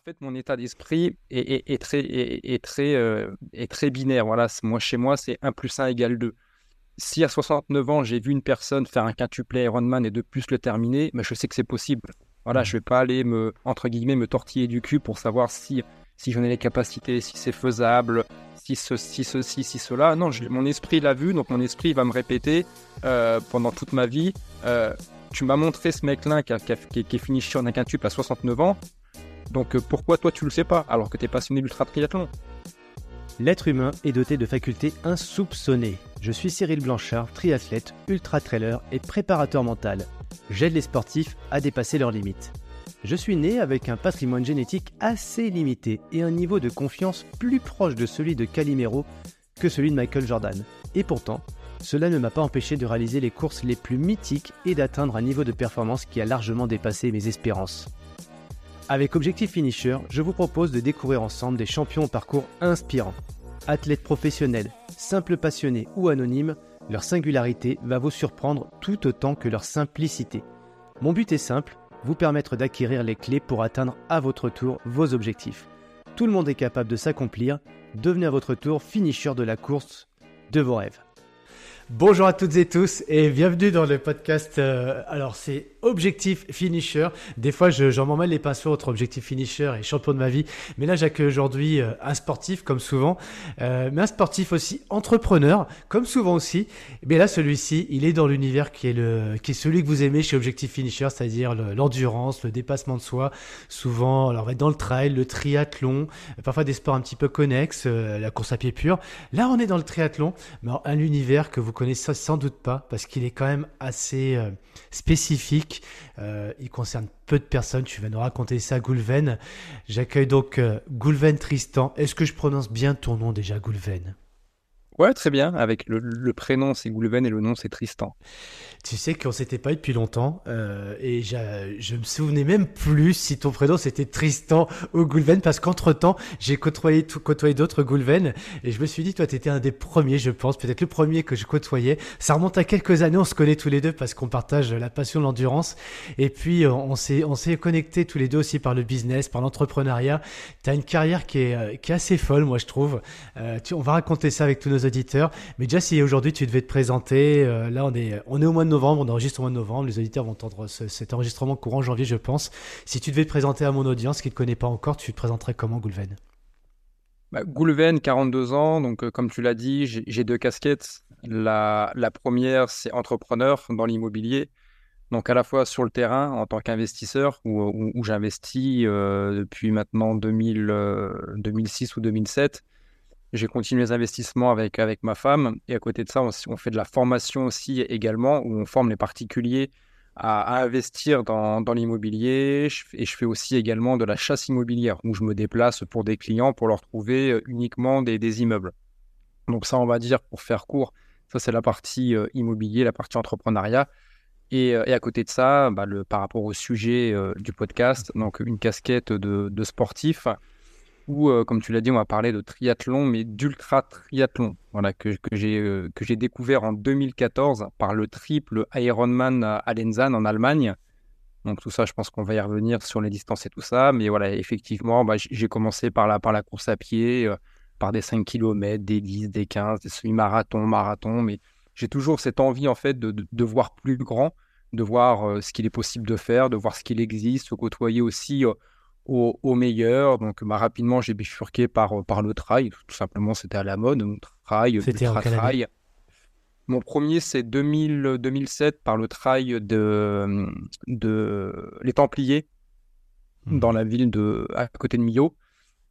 En fait, mon état d'esprit est, très, est, très, euh, est très binaire. Voilà, moi, chez moi, c'est 1 plus 1 égale 2. Si à 69 ans, j'ai vu une personne faire un quintuplet Ironman et de plus le terminer, mais je sais que c'est possible. Voilà, je vais pas aller me, entre guillemets, me tortiller du cul pour savoir si, si j'en ai les capacités, si c'est faisable, si ceci, ceci, si cela. Non, mon esprit l'a vu, donc mon esprit va me répéter euh, pendant toute ma vie. Euh, tu m'as montré ce mec-là qui, qui, qui, est fini sur un quintuple à 69 ans. Donc euh, pourquoi toi tu le sais pas alors que tu es passionné d'ultra triathlon? L'être humain est doté de facultés insoupçonnées. Je suis Cyril Blanchard, triathlète, ultra-trailer et préparateur mental. J'aide les sportifs à dépasser leurs limites. Je suis né avec un patrimoine génétique assez limité et un niveau de confiance plus proche de celui de Calimero que celui de Michael Jordan. Et pourtant, cela ne m'a pas empêché de réaliser les courses les plus mythiques et d'atteindre un niveau de performance qui a largement dépassé mes espérances. Avec Objectif Finisher, je vous propose de découvrir ensemble des champions au parcours inspirants. Athlètes professionnels, simples passionnés ou anonymes, leur singularité va vous surprendre tout autant que leur simplicité. Mon but est simple, vous permettre d'acquérir les clés pour atteindre à votre tour vos objectifs. Tout le monde est capable de s'accomplir, devenez à votre tour finisher de la course de vos rêves. Bonjour à toutes et tous et bienvenue dans le podcast. Euh, alors c'est Objectif Finisher. Des fois j'en m'en mêle les pinceaux entre Objectif Finisher et champion de ma vie. Mais là j'accueille aujourd'hui euh, un sportif comme souvent, euh, mais un sportif aussi entrepreneur comme souvent aussi. Mais là celui-ci il est dans l'univers qui est le qui est celui que vous aimez chez Objectif Finisher, c'est-à-dire l'endurance, le, dépassement de soi. Souvent alors on va être dans le trail, le triathlon, parfois des sports un petit peu connexes, la course à pied pur. Là on est dans le triathlon, mais un univers que vous connaissez sans doute pas parce qu'il est quand même assez euh, spécifique. Euh, il concerne peu de personnes. Tu vas nous raconter ça, Goulven. J'accueille donc euh, Goulven Tristan. Est-ce que je prononce bien ton nom déjà, Goulven? Ouais, très bien. Avec le, prénom, c'est Goulven et le nom, c'est Tristan. Tu sais qu'on s'était pas eu depuis longtemps euh, et je me souvenais même plus si ton prénom c'était Tristan ou Goulven parce qu'entre temps, j'ai côtoyé, d'autres Goulven et je me suis dit, toi, tu étais un des premiers, je pense, peut-être le premier que je côtoyais. Ça remonte à quelques années, on se connaît tous les deux parce qu'on partage la passion de l'endurance et puis euh, on s'est, on connectés tous les deux aussi par le business, par l'entrepreneuriat. Tu as une carrière qui est, euh, qui est assez folle, moi, je trouve. on va raconter ça avec tous nos Mais déjà, si aujourd'hui tu devais te présenter, euh, là on est, on est au mois de novembre, on enregistre au mois de novembre, les auditeurs vont entendre cet enregistrement courant janvier, je pense. Si tu devais te présenter à mon audience qui ne te connaît pas encore, tu te présenterais comment, Goulven bah, Goulven, 42 ans, donc euh, comme tu l'as dit, j'ai deux casquettes. La, première, c'est entrepreneur dans l'immobilier. Donc à la fois sur le terrain en tant qu'investisseur où, j'investis euh, depuis maintenant 2000, 2006 ou 2007 j'ai continué les investissements avec, avec ma femme. Et à côté de ça, on, fait de la formation aussi également, où on forme les particuliers à, investir dans, dans l'immobilier. Et je fais aussi également de la chasse immobilière, où je me déplace pour des clients pour leur trouver euh, uniquement des, des immeubles. Donc ça, on va dire, pour faire court, ça c'est la partie euh, immobilier, la partie entrepreneuriat. Et, euh, et, à côté de ça, bah, par rapport au sujet du podcast, donc une casquette de sportif, euh, comme tu l'as dit, on va parler de triathlon, mais d'ultra triathlon, voilà, que, que j'ai euh, découvert en 2014 par le triple Ironman à Lenzan en Allemagne. Donc tout ça, je pense qu'on va y revenir sur les distances et tout ça. Mais voilà, effectivement, bah, j'ai commencé par la, par la course à pied, euh, par des 5 km, des 10, des 15, des semi-marathons, marathons. Mais j'ai toujours cette envie, en fait, de, de, voir plus grand, de voir ce qu'il est possible de faire, de voir ce qu'il existe, de côtoyer aussi au, meilleur. Donc, bah, rapidement, j'ai bifurqué par, euh, par le trail. Tout simplement, c'était à la mode. Donc, trail, c'était trail. Mon premier, c'est 2000, 2007 par le trail de, de les Templiers mmh. dans la ville de à côté de Millau.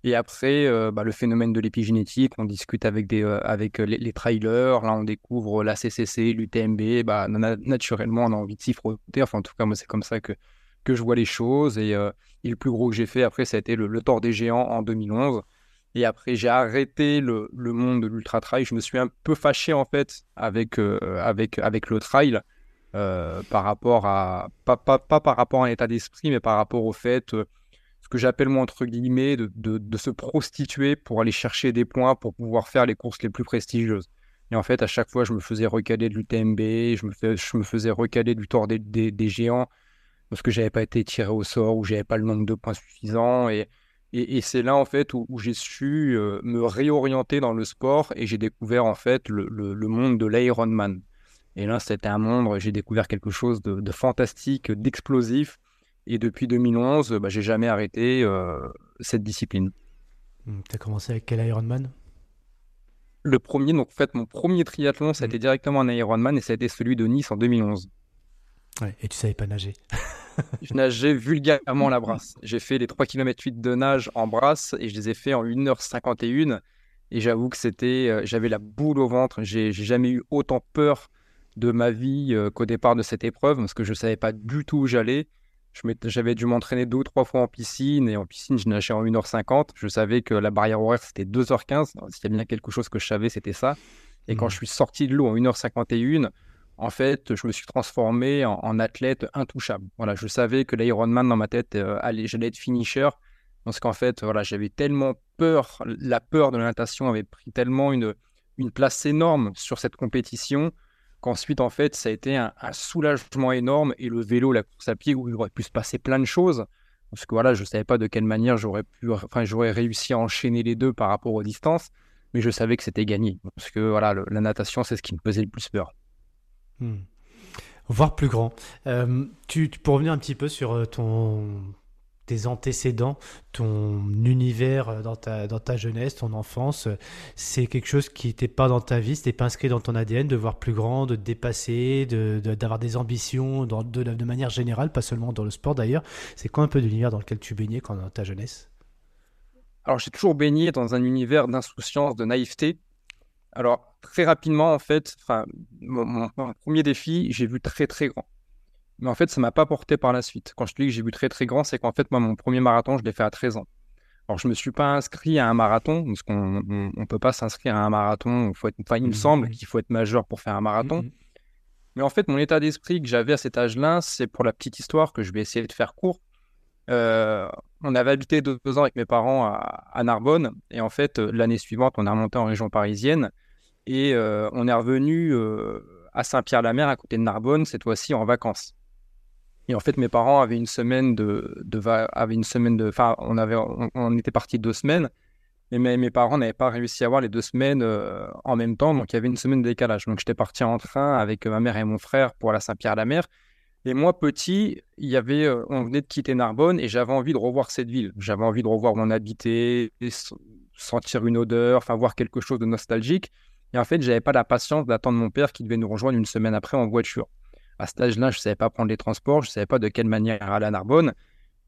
Et après, euh, bah, le phénomène de l'épigénétique, on discute avec, des, euh, avec les, trailers, là on découvre la CCC, l'UTMB, bah, naturellement on a envie de s'y frotter, enfin en tout cas moi c'est comme ça que, que je vois les choses. Euh, et, le plus gros que j'ai fait après, ça a été le, le Tour des Géants en 2011. Et après, j'ai arrêté le, le, monde de l'ultra trail. Je me suis un peu fâché en fait avec, euh, avec, avec le trail euh, par rapport à pas, pas, pas, par rapport à un état d'esprit, mais par rapport au fait ce que j'appelle moi entre guillemets de, de, se prostituer pour aller chercher des points pour pouvoir faire les courses les plus prestigieuses. Et en fait, à chaque fois, je me faisais recaler de l'UTMB, je me, je me faisais recaler du Tour des, des, des géants parce que j'avais pas été tiré au sort ou j'avais pas le nombre de points suffisants et, Et, c'est là, en fait, où, j'ai su euh, me réorienter dans le sport et j'ai découvert, en fait, le, monde de l'Ironman. Et là, c'était un monde, j'ai découvert quelque chose de, fantastique, d'explosif. Et depuis 2011, bah, j'ai jamais arrêté euh, cette discipline. Hmm, tu as commencé avec quel Ironman? Le premier, donc en fait, mon premier triathlon, ça a hmm. été directement un Ironman et ça a été celui de Nice en 2011. Ouais, et tu savais pas nager je nageais vulgairement la brasse. J'ai fait les 3 km 8 de nage en brasse et je les ai fait en 1h51. Et j'avoue que c'était, euh, j'avais la boule au ventre. J'ai jamais eu autant peur de ma vie euh, qu'au départ de cette épreuve parce que je ne savais pas du tout où j'allais. J'avais dû m'entraîner deux ou trois fois en piscine et en piscine, je nageais en 1h50. Je savais que la barrière horaire c'était 2h15. S'il y a bien quelque chose que je savais, c'était ça. Et quand mmh. je suis sorti de l'eau en 1h51, en fait, je me suis transformé en, athlète intouchable. Voilà, je savais que l'Ironman dans ma tête, euh, allait, j'allais être finisher. Parce qu'en fait, voilà, j'avais tellement peur, la peur de la natation avait pris tellement une, place énorme sur cette compétition qu'ensuite, en fait, ça a été un, soulagement énorme. Et le vélo, la course à pied, où il aurait pu se passer plein de choses. Parce que voilà, je ne savais pas de quelle manière j'aurais pu, enfin, j'aurais réussi à enchaîner les deux par rapport aux distances, mais je savais que c'était gagné. Parce que voilà, la natation, c'est ce qui me faisait le plus peur. Hmm. Voire plus grand. Euh, tu, pour revenir un petit peu sur euh, ton, tes antécédents, ton univers euh, dans ta, dans ta jeunesse, ton enfance, c'est quelque chose qui n'était pas dans ta vie, c'était pas inscrit dans ton ADN de voir plus grand, de te dépasser, d'avoir de, des ambitions de, manière générale, pas seulement dans le sport d'ailleurs. C'est quoi un peu l'univers dans lequel tu baignais quand dans ta jeunesse? Alors j'ai toujours baigné dans un univers d'insouciance, de naïveté. Alors, très rapidement, en fait, mon, premier défi, j'ai vu très très grand. Mais en fait, ça m'a pas porté par la suite. Quand je te dis que j'ai vu très très grand, c'est qu'en fait, moi, mon premier marathon, je l'ai fait à 13 ans. Alors, je me suis pas inscrit à un marathon, parce qu'on ne peut pas s'inscrire à un marathon. Faut il me mmh, semble qu'il faut être majeur pour faire un marathon. Mmh, mmh. Mais en fait, mon état d'esprit que j'avais à cet âge-là, c'est pour la petite histoire que je vais essayer de faire court. Euh, on avait habité deux, ans avec mes parents à, Narbonne. Et en fait, euh, l'année suivante, on est remonté en région parisienne. Et euh, on est revenu à Saint-Pierre-la-Mer, à côté de Narbonne, cette fois-ci en vacances. Et en fait, mes parents avaient une semaine de, de une semaine enfin, on avait, on, était parti deux semaines, mais mes, parents n'avaient pas réussi à avoir les deux semaines en même temps, donc il y avait une semaine de décalage. Donc j'étais parti en train avec ma mère et mon frère pour la Saint-Pierre-la-Mer. Et moi, petit, il y avait, euh, on venait de quitter Narbonne et j'avais envie de revoir cette ville. J'avais envie de revoir où on habitait, sentir une odeur, enfin voir quelque chose de nostalgique. Et en fait, j'avais pas la patience d'attendre mon père qui devait nous rejoindre une semaine après en voiture. À cet âge-là, je savais pas prendre les transports, je savais pas de quelle manière aller à Narbonne.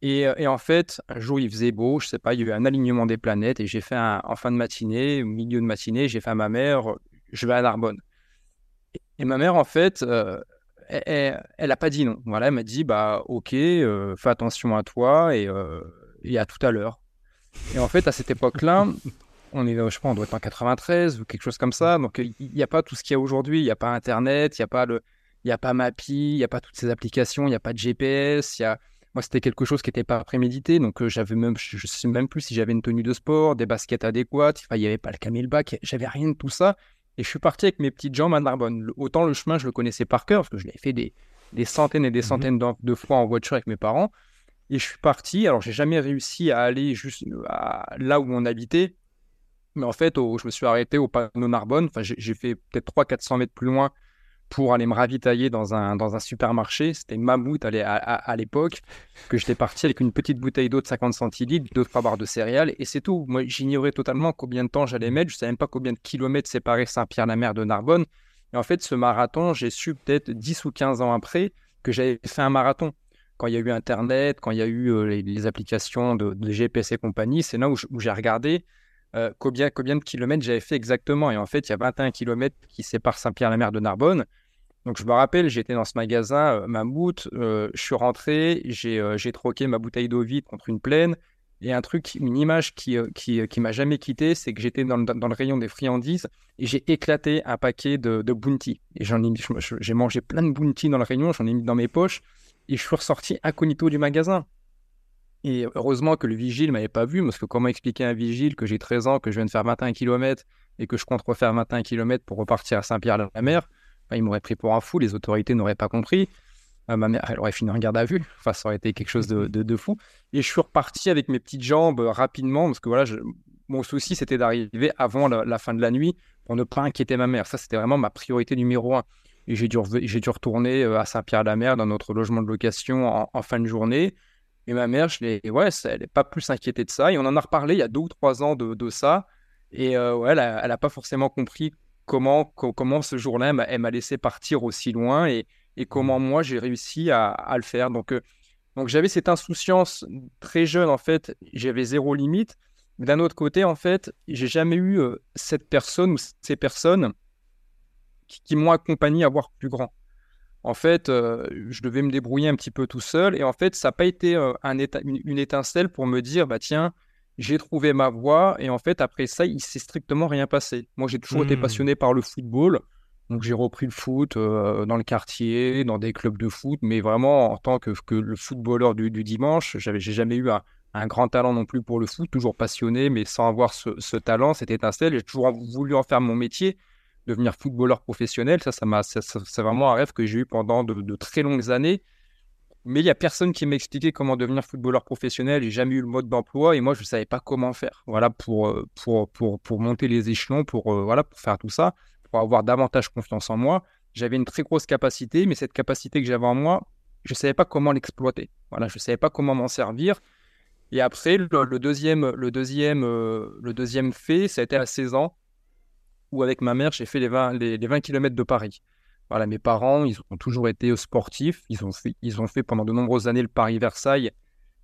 Et, euh, et, en fait, un jour, il faisait beau, je sais pas, il y a eu un alignement des planètes et j'ai fait un, en fin de matinée, au milieu de matinée, j'ai fait à ma mère, je vais à Narbonne. Et, ma mère, en fait, euh, elle n'a pas dit non. Voilà, elle m'a dit bah ok, euh, fais attention à toi et, euh, et à tout à l'heure. Et en fait, à cette époque-là, on est, je sais doit être en 93 ou quelque chose comme ça. Donc il n'y a pas tout ce qu'il y a aujourd'hui. Il n'y a pas Internet, il n'y a pas le, il y a pas Mappy, il n'y a pas toutes ces applications, il n'y a pas de GPS. Moi, c'était quelque chose qui n'était pas prémédité. Donc euh, j'avais même, je ne sais même plus si j'avais une tenue de sport, des baskets adéquates. il n'y avait pas le camelback. J'avais rien de tout ça. Et je suis parti avec mes petites jambes à Narbonne. Autant le chemin, je le connaissais par cœur, parce que je l'avais fait des, des, centaines et des mhm. centaines de, fois en voiture avec mes parents. Et je suis parti. Alors, j'ai jamais réussi à aller juste là où on habitait. Mais en fait, je me suis arrêté au panneau Narbonne. Enfin, j'ai fait peut-être 300-400 mètres plus loin pour aller me ravitailler dans un, dans un supermarché. C'était Mammouth à, à, l'époque, que j'étais parti avec une petite bouteille d'eau de 50 centilitres, deux, trois barres de céréales, et c'est tout. Moi, j'ignorais totalement combien de temps j'allais mettre. Je ne savais même pas combien de kilomètres séparaient Saint-Pierre-la-Mer de Narbonne. Et en fait, ce marathon, j'ai su peut-être 10 ou 15 ans après que j'avais fait un marathon. Quand il y a eu Internet, quand il y a eu euh, les, applications de, GPS et compagnie, c'est là où j'ai regardé euh, combien, combien de kilomètres j'avais fait exactement. Et en fait, il y a 21 kilomètres qui séparent Saint-Pierre-la-Mer de Narbonne. Donc je me rappelle, j'étais dans ce magasin euh, Mammouth, euh, je suis rentré, euh, j'ai troqué ma bouteille d'eau vide contre une pleine. Et un truc, une image qui, qui, m'a jamais quitté, c'est que j'étais dans, le rayon des friandises et j'ai éclaté un paquet de, bounty. Et j'en ai, j'ai mangé plein de bounty dans le rayon, j'en ai mis dans mes poches et je suis ressorti incognito du magasin. Et heureusement que le vigile m'avait pas vu, parce que comment expliquer à un vigile que j'ai 13 ans, que je viens de faire 21 km et que je compte refaire 21 km pour repartir à Saint-Pierre-la-Mer? Il m'aurait pris pour un fou, les autorités n'auraient pas compris. ma mère, elle aurait fini en garde à vue. Enfin, ça aurait été quelque chose de, de, fou. Et je suis reparti avec mes petites jambes rapidement parce que voilà, mon souci, c'était d'arriver avant la, fin de la nuit pour ne pas inquiéter ma mère. Ça, c'était vraiment ma priorité numéro un. Et j'ai dû, j'ai dû retourner à Saint-Pierre-la-Mer dans notre logement de location en, fin de journée. Et ma mère, je l'ai, ouais, elle n'est pas plus inquiétée de ça. Et on en a reparlé il y a deux ou trois ans de, de ça. Et ouais, elle n'a pas forcément compris comment, comment ce jour-là, elle m'a laissé partir aussi loin et, et comment mmh. moi j'ai réussi à, à, le faire. Donc, donc j'avais cette insouciance très jeune, en fait, j'avais zéro limite. Mais d'un autre côté, en fait, j'ai jamais eu cette personne ou ces personnes qui, m'ont accompagné à voir plus grand. En fait, je devais me débrouiller un petit peu tout seul. Et en fait, ça n'a pas été un une, étincelle pour me dire, bah tiens, j'ai trouvé ma voie et en fait après ça il s'est strictement rien passé. Moi j'ai toujours été mmh. passionné par le football, donc j'ai repris le foot euh, dans le quartier, dans des clubs de foot, mais vraiment en tant que, que le footballeur du, dimanche, j'avais j'ai jamais eu un, grand talent non plus pour le foot, toujours passionné mais sans avoir ce, talent, cette étincelle. J'ai toujours voulu en faire mon métier, devenir footballeur professionnel. Ça ça m'a c'est vraiment un rêve que j'ai eu pendant de très longues années mais il n'y a personne qui m'expliquait comment devenir footballeur professionnel. J'ai jamais eu le mode d'emploi et moi, je ne savais pas comment faire. Voilà, pour, euh, pour, pour, pour monter les échelons, pour, euh, voilà, pour faire tout ça, pour avoir davantage confiance en moi. J'avais une très grosse capacité, mais cette capacité que j'avais en moi, je ne savais pas comment l'exploiter. Voilà, je ne savais pas comment m'en servir. Et après, le, deuxième, le, deuxième, euh, le deuxième fait, ça a été à 16 ans, où avec ma mère, j'ai fait les 20, les, les 20 km de Paris. Voilà, mes parents, ils ont toujours été sportifs. Ils ont fait, ils ont fait pendant de nombreuses années le Paris-Versailles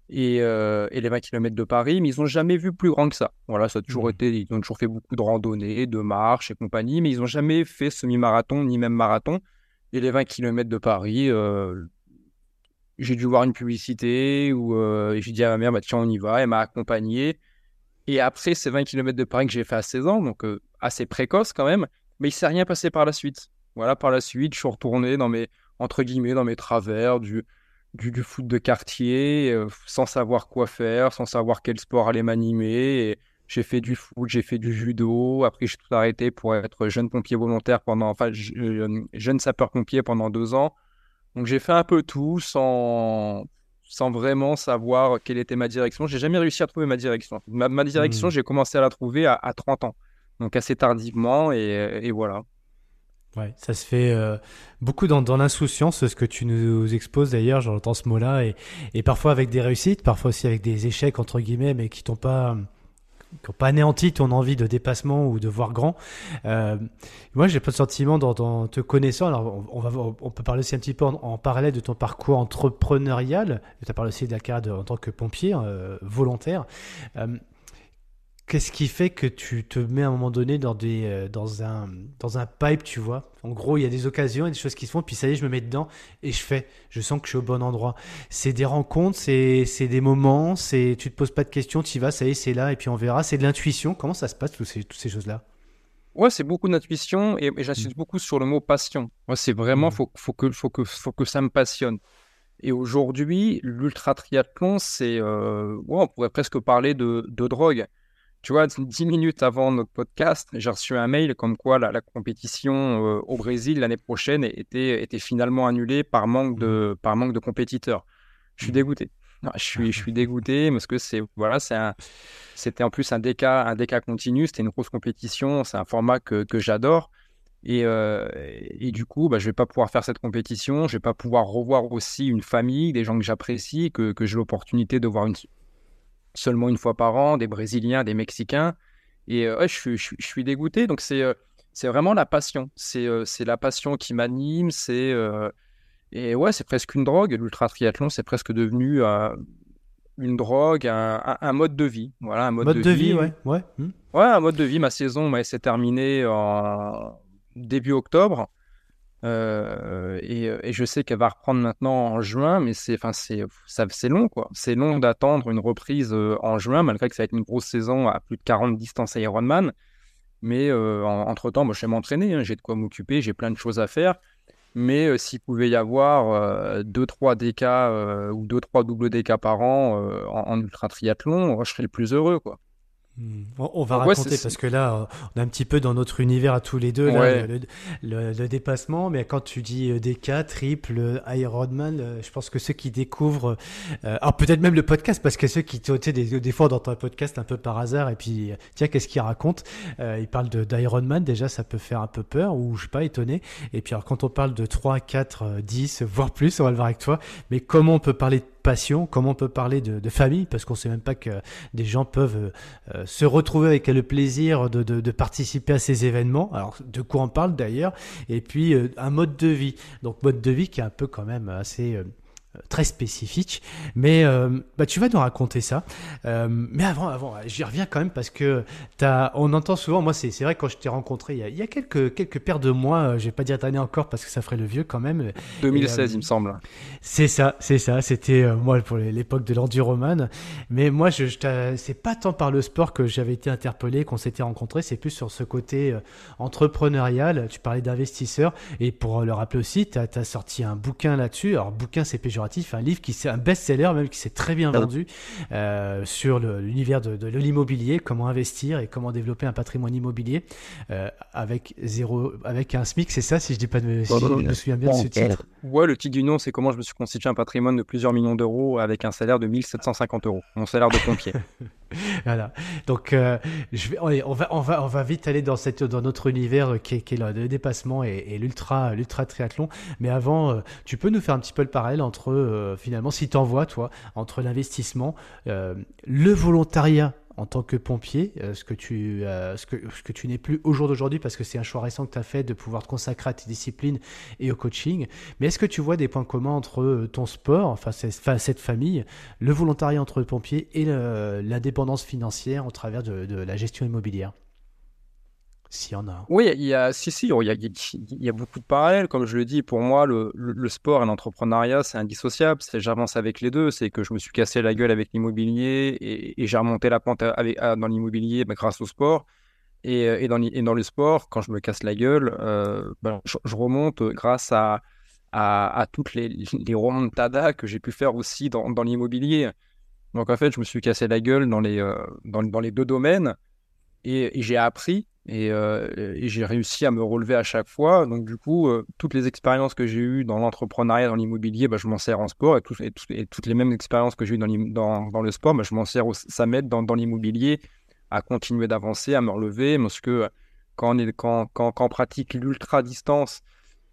et, euh, et, les 20 km de Paris, mais ils n'ont jamais vu plus grand que ça. Voilà, ça a toujours mmh. été, ils ont toujours fait beaucoup de randonnées, de marches et compagnie, mais ils n'ont jamais fait semi-marathon ni même marathon. Et les 20 km de Paris, euh, j'ai dû voir une publicité où euh, j'ai dit à ma mère, bah, tiens, on y va. Elle m'a accompagné. Et après ces 20 km de Paris que j'ai fait à 16 ans, donc assez précoce quand même, mais il ne s'est rien passé par la suite. Voilà, par la suite, je suis retourné dans mes, entre guillemets, dans mes travers du, du, foot de quartier, euh, sans savoir quoi faire, sans savoir quel sport allait m'animer. J'ai fait du foot, j'ai fait du judo. Après, j'ai tout arrêté pour être jeune pompier volontaire pendant, enfin, jeune sapeur-pompier pendant deux ans. Donc, j'ai fait un peu tout sans, sans vraiment savoir quelle était ma direction. J'ai jamais réussi à trouver ma direction. Ma, direction, mmh. j'ai commencé à la trouver à, 30 ans. Donc, assez tardivement. et voilà. Ouais, ça se fait euh, beaucoup dans, l'insouciance, ce que tu nous exposes d'ailleurs, j'entends ce mot-là, et, parfois avec des réussites, parfois aussi avec des échecs, entre guillemets, mais qui t'ont pas n'ont pas anéanti ton envie de dépassement ou de voir grand. Euh, moi, j'ai pas de sentiment dans, te connaissant. Alors, on, va, on peut parler aussi un petit peu en, parallèle de ton parcours entrepreneurial. Tu as parlé aussi de la carrière en tant que pompier euh, volontaire. Qu'est-ce qui fait que tu te mets à un moment donné dans, des, euh, dans, un, dans un pipe, tu vois? En gros, il y a des occasions, il y a des choses qui se font, puis ça y est, je me mets dedans et je fais. Je sens que je suis au bon endroit. C'est des rencontres, c'est des moments, c'est tu te poses pas de questions, tu y vas, ça y est, c'est là, et puis on verra. C'est de l'intuition. Comment ça se passe, toutes ces, toutes ces choses-là? Ouais, c'est beaucoup d'intuition et, j'insiste mmh. beaucoup sur le mot passion. Moi, c'est vraiment, il mmh. faut, faut, que, faut, que, faut que ça me passionne. Et aujourd'hui, l'ultra triathlon, c'est, euh, ouais, on pourrait presque parler de, de drogue. Tu vois, dix minutes avant notre podcast, j'ai reçu un mail comme quoi la, compétition euh, au Brésil l'année prochaine était, était finalement annulée par manque de, mmh. par manque de compétiteurs. Je suis mmh. dégoûté. je suis, je suis dégoûté parce que c'est voilà, c'était en plus un DK, un DK continu, c'était une grosse compétition, c'est un format que, que j'adore. Et, euh, et, du coup, bah, je vais pas pouvoir faire cette compétition, je vais pas pouvoir revoir aussi une famille, des gens que j'apprécie, que, que j'ai l'opportunité de voir une, seulement une fois par an, des Brésiliens, des Mexicains. Et euh, je, suis, je, suis dégoûté. Donc, c'est euh, c'est vraiment la passion. C'est euh, c'est la passion qui m'anime. C'est et ouais, c'est presque une drogue. L'ultra triathlon, c'est presque devenu une drogue, un, mode de vie. Voilà, un mode, de, vie. ouais. Ouais. Hmm. ouais, un mode de vie. Ma saison s'est terminée en début octobre. Euh, euh, et, je sais qu'elle va reprendre maintenant en juin, mais c'est, enfin, c'est, long, quoi. C'est long d'attendre une reprise euh, en juin, malgré que ça va être une grosse saison à plus de 40 distances Ironman. Mais entre-temps, moi, je vais m'entraîner, hein. j'ai de quoi m'occuper, j'ai plein de choses à faire. Mais s'il pouvait y avoir 2-3 DK ou 2-3 double DK par an en, ultra triathlon, je serais le plus heureux, quoi. Hmm. On, va raconter parce que là, on est un petit peu dans notre univers à tous les deux, le, dépassement. Mais quand tu dis euh, DK, triple, Ironman, euh, je pense que ceux qui découvrent, euh, alors peut-être même le podcast, parce que ceux qui, tu des, des fois, dans ton podcast un peu par hasard, et puis tiens, qu'est-ce qu'il raconte Il parle d'Ironman, déjà, ça peut faire un peu peur, ou je suis pas étonné. Et puis alors, quand on parle de 3, 4, 10, voire plus, on va le voir avec toi, mais comment on peut parler de comment on peut parler de, famille, parce qu'on sait même pas que des gens peuvent euh, se retrouver avec le plaisir de, participer à ces événements. Alors, de quoi on parle d'ailleurs? Et puis, euh, un mode de vie. Donc, mode de vie qui est un peu quand même assez... Euh, très spécifique. Mais euh, bah, tu vas nous raconter ça. Euh, mais avant, avant, j'y reviens quand même parce que as, on entend souvent, moi c'est vrai quand je t'ai rencontré il y, a, il y, a, quelques, quelques paires de mois, euh, je vais pas dire année encore parce que ça ferait le vieux quand même. 2016 il me semble. C'est ça, c'est ça. C'était moi pour l'époque de l'enduroman. Mais moi, je, je c'est pas tant par le sport que j'avais été interpellé, qu'on s'était rencontré, c'est plus sur ce côté entrepreneurial. Tu parlais d'investisseurs et pour le rappeler aussi, tu as, as, sorti un bouquin là-dessus. Alors bouquin c'est péjoratif un livre qui c'est un best-seller même qui s'est très bien vendu euh, sur l'univers de, l'immobilier, comment investir et comment développer un patrimoine immobilier euh, avec zéro, avec un SMIC, c'est ça si je dis pas de, si je me souviens bien de ce titre. Ouais, le titre du nom, c'est comment je me suis constitué un patrimoine de plusieurs millions d'euros avec un salaire de 1750 euros, mon salaire de pompier. voilà. Donc, euh, je vais, on, va, on, va, on va vite aller dans, cette, dans notre univers qui est, qui est le dépassement et, l'ultra, l'ultra triathlon. Mais avant, tu peux nous faire un petit peu le parallèle entre euh, finalement, si tu envoies, toi, entre l'investissement, euh, le volontariat en tant que pompier, euh, ce que tu, que, ce que tu n'es plus au jour d'aujourd'hui parce que c'est un choix récent que tu as fait de pouvoir te consacrer à tes disciplines et au coaching. Mais est-ce que tu vois des points communs entre ton sport, enfin, cette famille, le volontariat entre pompiers et l'indépendance financière au travers de la gestion immobilière? S'il y en a. Oui, il y a, si, si, il y a, beaucoup de parallèles. Comme je le dis, pour moi, le, sport et l'entrepreneuriat, c'est indissociable. J'avance avec les deux. C'est que je me suis cassé la gueule avec l'immobilier et, j'ai remonté la pente dans l'immobilier bah, grâce au sport. Et, et, dans, le sport, quand je me casse la gueule, euh, bah, je, remonte grâce à, toutes les, les remontadas que j'ai pu faire aussi dans, l'immobilier. Donc en fait, je me suis cassé la gueule dans les, euh, dans, dans les deux domaines et j'ai appris euh, et, j'ai réussi à me relever à chaque fois. Donc, du coup, euh, toutes les expériences que j'ai eues dans l'entrepreneuriat, dans l'immobilier, bah, je m'en sers en sport. Et, toutes les mêmes expériences que j'ai eues dans, le sport, bah, je m'en sers, ça m'aide dans, l'immobilier à continuer d'avancer, à me relever. Parce que quand on, quand on pratique l'ultra-distance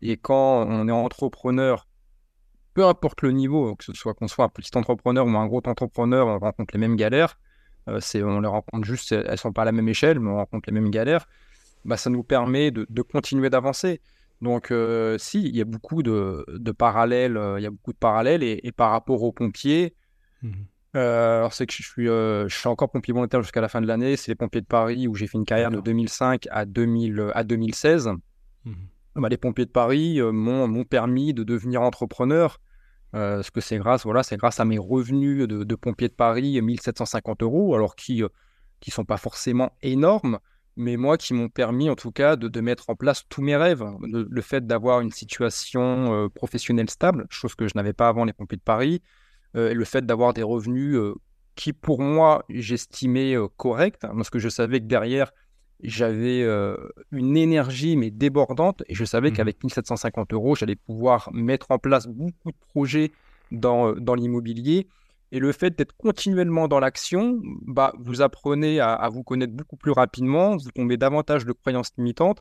et quand on est entrepreneur, peu importe le niveau, que ce soit qu'on soit un petit entrepreneur ou un gros entrepreneur, on rencontre les mêmes galères. Euh, on les rencontre juste, elles sont pas à la même échelle, mais on rencontre les mêmes galères. Bah, ça nous permet de, continuer d'avancer. Donc, euh, si, il y a beaucoup de, parallèles, euh, il y a beaucoup de parallèles, et, par rapport aux pompiers, mmh. alors c'est que je suis, je suis encore pompier volontaire jusqu'à la fin de l'année. C'est les pompiers de Paris où j'ai fait une carrière de 2005 à, 2000, à 2016. Mmh. Bah, les pompiers de Paris m'ont permis de devenir entrepreneur. Euh, ce que c'est grâce, voilà, c'est grâce à mes revenus de, de, pompier de Paris, 1750 euros, alors qui ne euh, sont pas forcément énormes, mais moi qui m'ont permis en tout cas de, de, mettre en place tous mes rêves. Le, fait d'avoir une situation euh, professionnelle stable, chose que je n'avais pas avant les pompiers de Paris, et le fait d'avoir des revenus qui pour moi j'estimais corrects, hein, parce que je savais que derrière j'avais euh, une énergie mais débordante et je savais mmh qu'avec 1750 euros, j'allais pouvoir mettre en place beaucoup de projets dans, euh, dans l'immobilier. Et le fait d'être continuellement dans l'action, bah, vous apprenez à, vous connaître beaucoup plus rapidement, vous tombez davantage de croyances limitantes.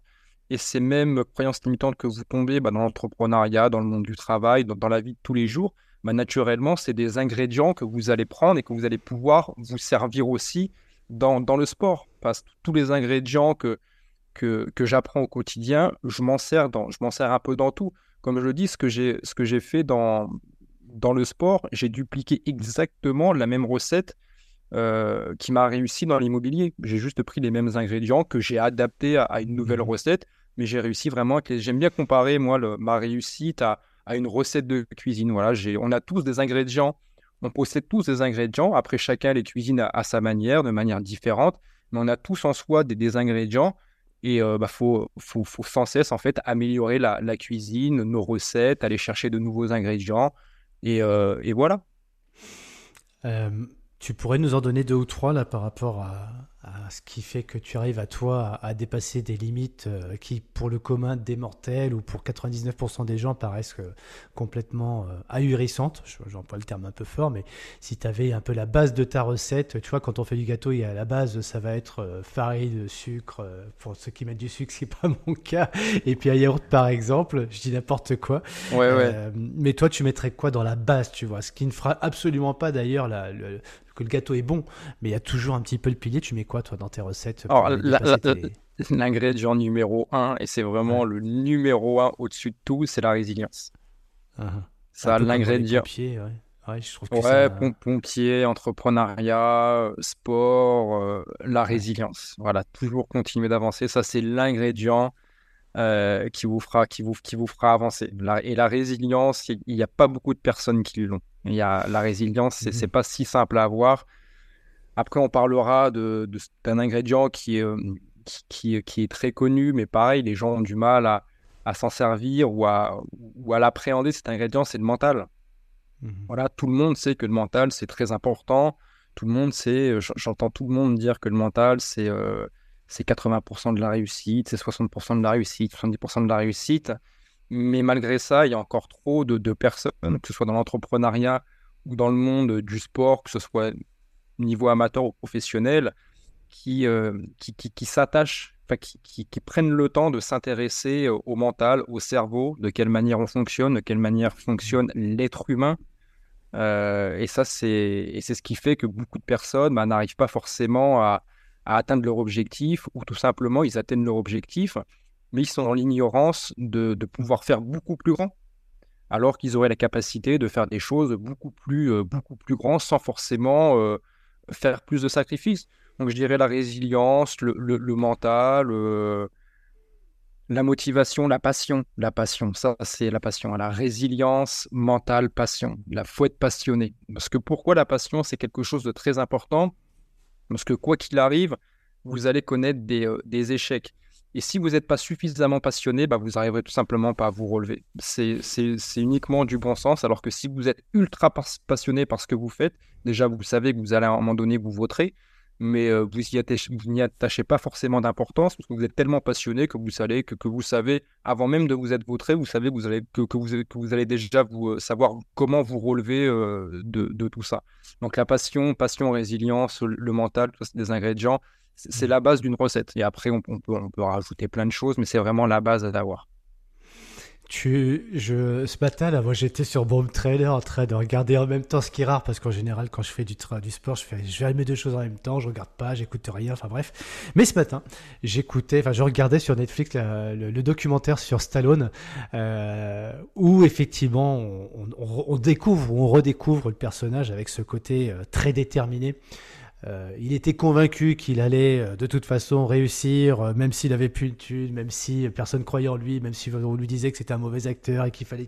Et ces mêmes croyances limitantes que vous tombez bah, dans l'entrepreneuriat, dans le monde du travail, dans, la vie de tous les jours, bah, naturellement, c'est des ingrédients que vous allez prendre et que vous allez pouvoir vous servir aussi dans, dans le sport. Parce que tous les ingrédients que, que, que j'apprends au quotidien, je m'en sers, dans, je m'en sers un peu dans tout. Comme je le dis, ce que j'ai, ce que j'ai fait dans, dans le sport, j'ai dupliqué exactement la même recette euh, qui m'a réussi dans l'immobilier. J'ai juste pris les mêmes ingrédients que j'ai adaptés à, une nouvelle mmh recette, mais j'ai réussi vraiment. J'aime bien comparer, moi, le, ma réussite à, à, une recette de cuisine. Voilà, j'ai, on a tous des ingrédients on possède tous des ingrédients. Après, chacun les cuisine à, sa manière, de manière différente. On a tous en soi des, ingrédients. Et il euh, bah, faut, sans cesse en fait améliorer la, cuisine, nos recettes, aller chercher de nouveaux ingrédients. Et, euh, voilà. Euh, tu pourrais nous en donner deux ou trois là par rapport à, ce qui fait que tu arrives à toi à, dépasser des limites euh, qui, pour le commun des mortels ou pour 99% des gens, paraissent euh, complètement euh, ahurissantes. J'emploie le terme un peu fort, mais si tu avais un peu la base de ta recette, tu vois, quand on fait du gâteau, il y a la base, ça va être farine, sucre, pour ceux qui mettent du sucre, ce qui n'est pas mon cas, et puis un yaourt par exemple, je dis n'importe quoi. Ouais, ouais. mais toi, tu mettrais quoi dans la base, tu vois, ce qui ne fera absolument pas d'ailleurs le, que le gâteau est bon, mais il y a toujours un petit peu le pilier. Tu mets quoi, toi, dans tes recettes l'ingrédient numéro un, et c'est vraiment le numéro un au-dessus de tout, c'est la résilience. Uh Ça, l'ingrédient. Ouais. Ouais, je trouve que ouais pompier, entrepreneuriat, sport, euh, la résilience. Voilà, toujours continuer d'avancer. Ça, c'est l'ingrédient euh, qui, vous fera, qui, vous, qui vous fera avancer. et la résilience, il n'y a pas beaucoup de personnes qui l'ont. Il y a la résilience, c'est mmh pas si simple à avoir. Après, on parlera d'un de, d'un ingrédient qui est, euh, qui, qui, est très connu, mais pareil, les gens ont du mal à, à s'en servir ou à, ou à l'appréhender. Cet ingrédient, c'est le mental. Mmh voilà, tout le monde sait que le mental, c'est très important. Tout le monde sait, euh, j'entends tout le monde dire que le mental, c'est euh, c'est 80% de la réussite, c'est 60% de la réussite, 70% de la réussite. Mais malgré ça, il y a encore trop de, personnes, que ce soit dans l'entrepreneuriat ou dans le monde du sport, que ce soit niveau amateur ou professionnel, qui, euh, qui, qui, s'attachent, qui, qui, prennent le temps de s'intéresser au mental, au cerveau, de quelle manière on fonctionne, de quelle manière fonctionne l'être humain. Euh, et ça, c'est ce qui fait que beaucoup de personnes bah, n'arrivent pas forcément à, à atteindre leur objectif, ou tout simplement, ils atteignent leur objectif, mais ils sont dans l'ignorance de, pouvoir faire beaucoup plus grand, alors qu'ils auraient la capacité de faire des choses beaucoup plus, euh, beaucoup plus grands sans forcément euh, faire plus de sacrifices. Donc je dirais la résilience, le, mental, euh, la motivation, la passion. La passion, ça c'est la passion. La résilience mentale, passion. La faut être passionné. Parce que pourquoi la passion, c'est quelque chose de très important? Parce que quoi qu'il arrive, vous allez connaître des échecs. Et si vous n'êtes pas suffisamment passionné, bah, vous n'arriverez tout simplement pas à vous relever. C'est uniquement du bon sens, alors que si vous êtes ultra passionné par ce que vous faites, déjà vous savez que vous allez à un moment donné vous voterez, mais euh, vous n'y attachez, pas forcément d'importance parce que vous êtes tellement passionné que vous savez que, vous savez avant même de vous être voté, vous savez que vous allez déjà euh, savoir comment vous relever euh, de, de, tout ça. Donc la passion, passion, résilience, le mental, c'est des ingrédients. C'est la base d'une recette. Et après, on, peut, on, peut, rajouter plein de choses, mais c'est vraiment la base à avoir. Tu, je, ce matin, là, moi, j'étais sur Bomb Trailer en train de regarder en même temps, ce qui est rare, parce qu'en général, quand je fais du, du sport, je fais, mes deux choses en même temps, je regarde pas, j'écoute rien, enfin bref. Mais ce matin, j'écoutais, enfin, je regardais sur Netflix le, documentaire sur Stallone, euh, où effectivement, on, découvre, on redécouvre le personnage avec ce côté euh, très déterminé. Euh, il était convaincu qu'il allait euh, de toute façon réussir, euh, même s'il avait plus de thunes, même si personne croyait en lui, même si on lui disait que c'était un mauvais acteur et qu'il fallait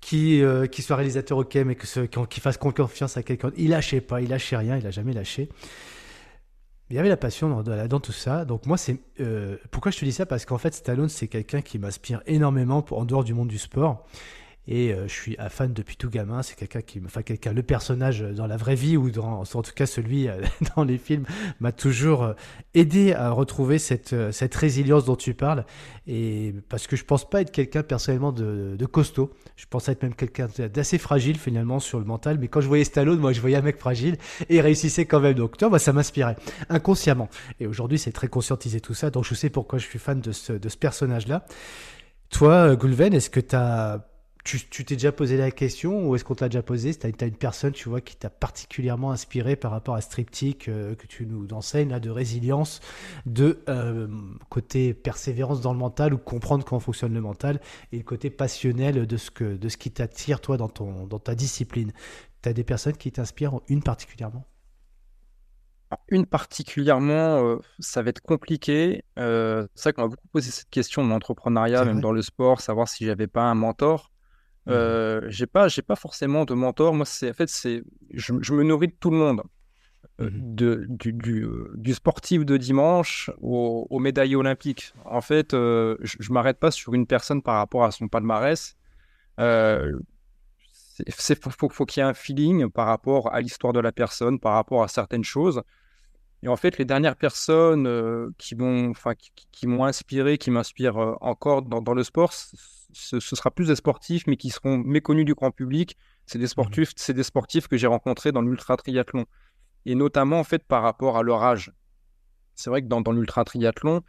qu'il soit réalisateur ok, mais qu'il fasse confiance à quelqu'un. Il lâchait pas, il lâchait rien, il a jamais lâché. Il y avait la passion dans, dans tout ça. Donc moi, c'est pourquoi je te dis ça? Parce qu'en fait, Stallone, c'est quelqu'un qui m'inspire énormément en dehors du monde du sport. Et euh, je suis un fan depuis tout gamin. C'est quelqu'un qui, enfin quelqu'un, le personnage dans la vraie vie ou en tout cas celui euh, dans les films m'a toujours euh, aidé à retrouver cette résilience dont tu parles. Et parce que je pense pas être quelqu'un personnellement de, de, costaud. Je pense être même quelqu'un d'assez fragile finalement sur le mental. Mais quand je voyais Stallone, moi je voyais un mec fragile et il réussissait quand même. Donc toi, moi, ça m'inspirait inconsciemment. Et aujourd'hui, c'est très conscientisé tout ça. Donc je sais pourquoi je suis fan de ce, de ce personnage-là. Toi, Goulven, est-ce que tu as tu t'es déjà posé la question ou est-ce qu'on t'a déjà posé? Tu as, une personne, tu vois, qui t'a particulièrement inspiré par rapport à ce triptyque euh, que tu nous enseignes, là, de résilience, de euh, côté persévérance dans le mental ou comprendre comment fonctionne le mental et le côté passionnel de ce, que, de ce qui t'attire, toi, dans, ton, dans ta discipline. Tu as des personnes qui t'inspirent, une particulièrement? Une particulièrement, euh, ça va être compliqué. c'est ça qu'on m'a beaucoup posé cette question de l'entrepreneuriat, même dans le sport, savoir si j'avais pas un mentor. Euh, j'ai pas, j'ai pas forcément de mentor. Moi, c'est en fait, c'est, je, me nourris de tout le monde, euh, mmh de, du, du, euh, du, sportif de dimanche au, au médaillé olympique. En fait, je, je m'arrête pas sur une personne par rapport à son palmarès. c'est faut, qu'il y ait un feeling par rapport à l'histoire de la personne, par rapport à certaines choses. Et en fait, les dernières personnes qui m'ont enfin, qui, m'ont inspiré, qui m'inspirent encore dans, le sport, ce, sera plus des sportifs, mais qui seront méconnus du grand public. C'est des mmh sportifs, c'est des sportifs que j'ai rencontrés dans l'ultra triathlon, et notamment en fait par rapport à leur âge. C'est vrai que dans, dans l'ultra triathlon,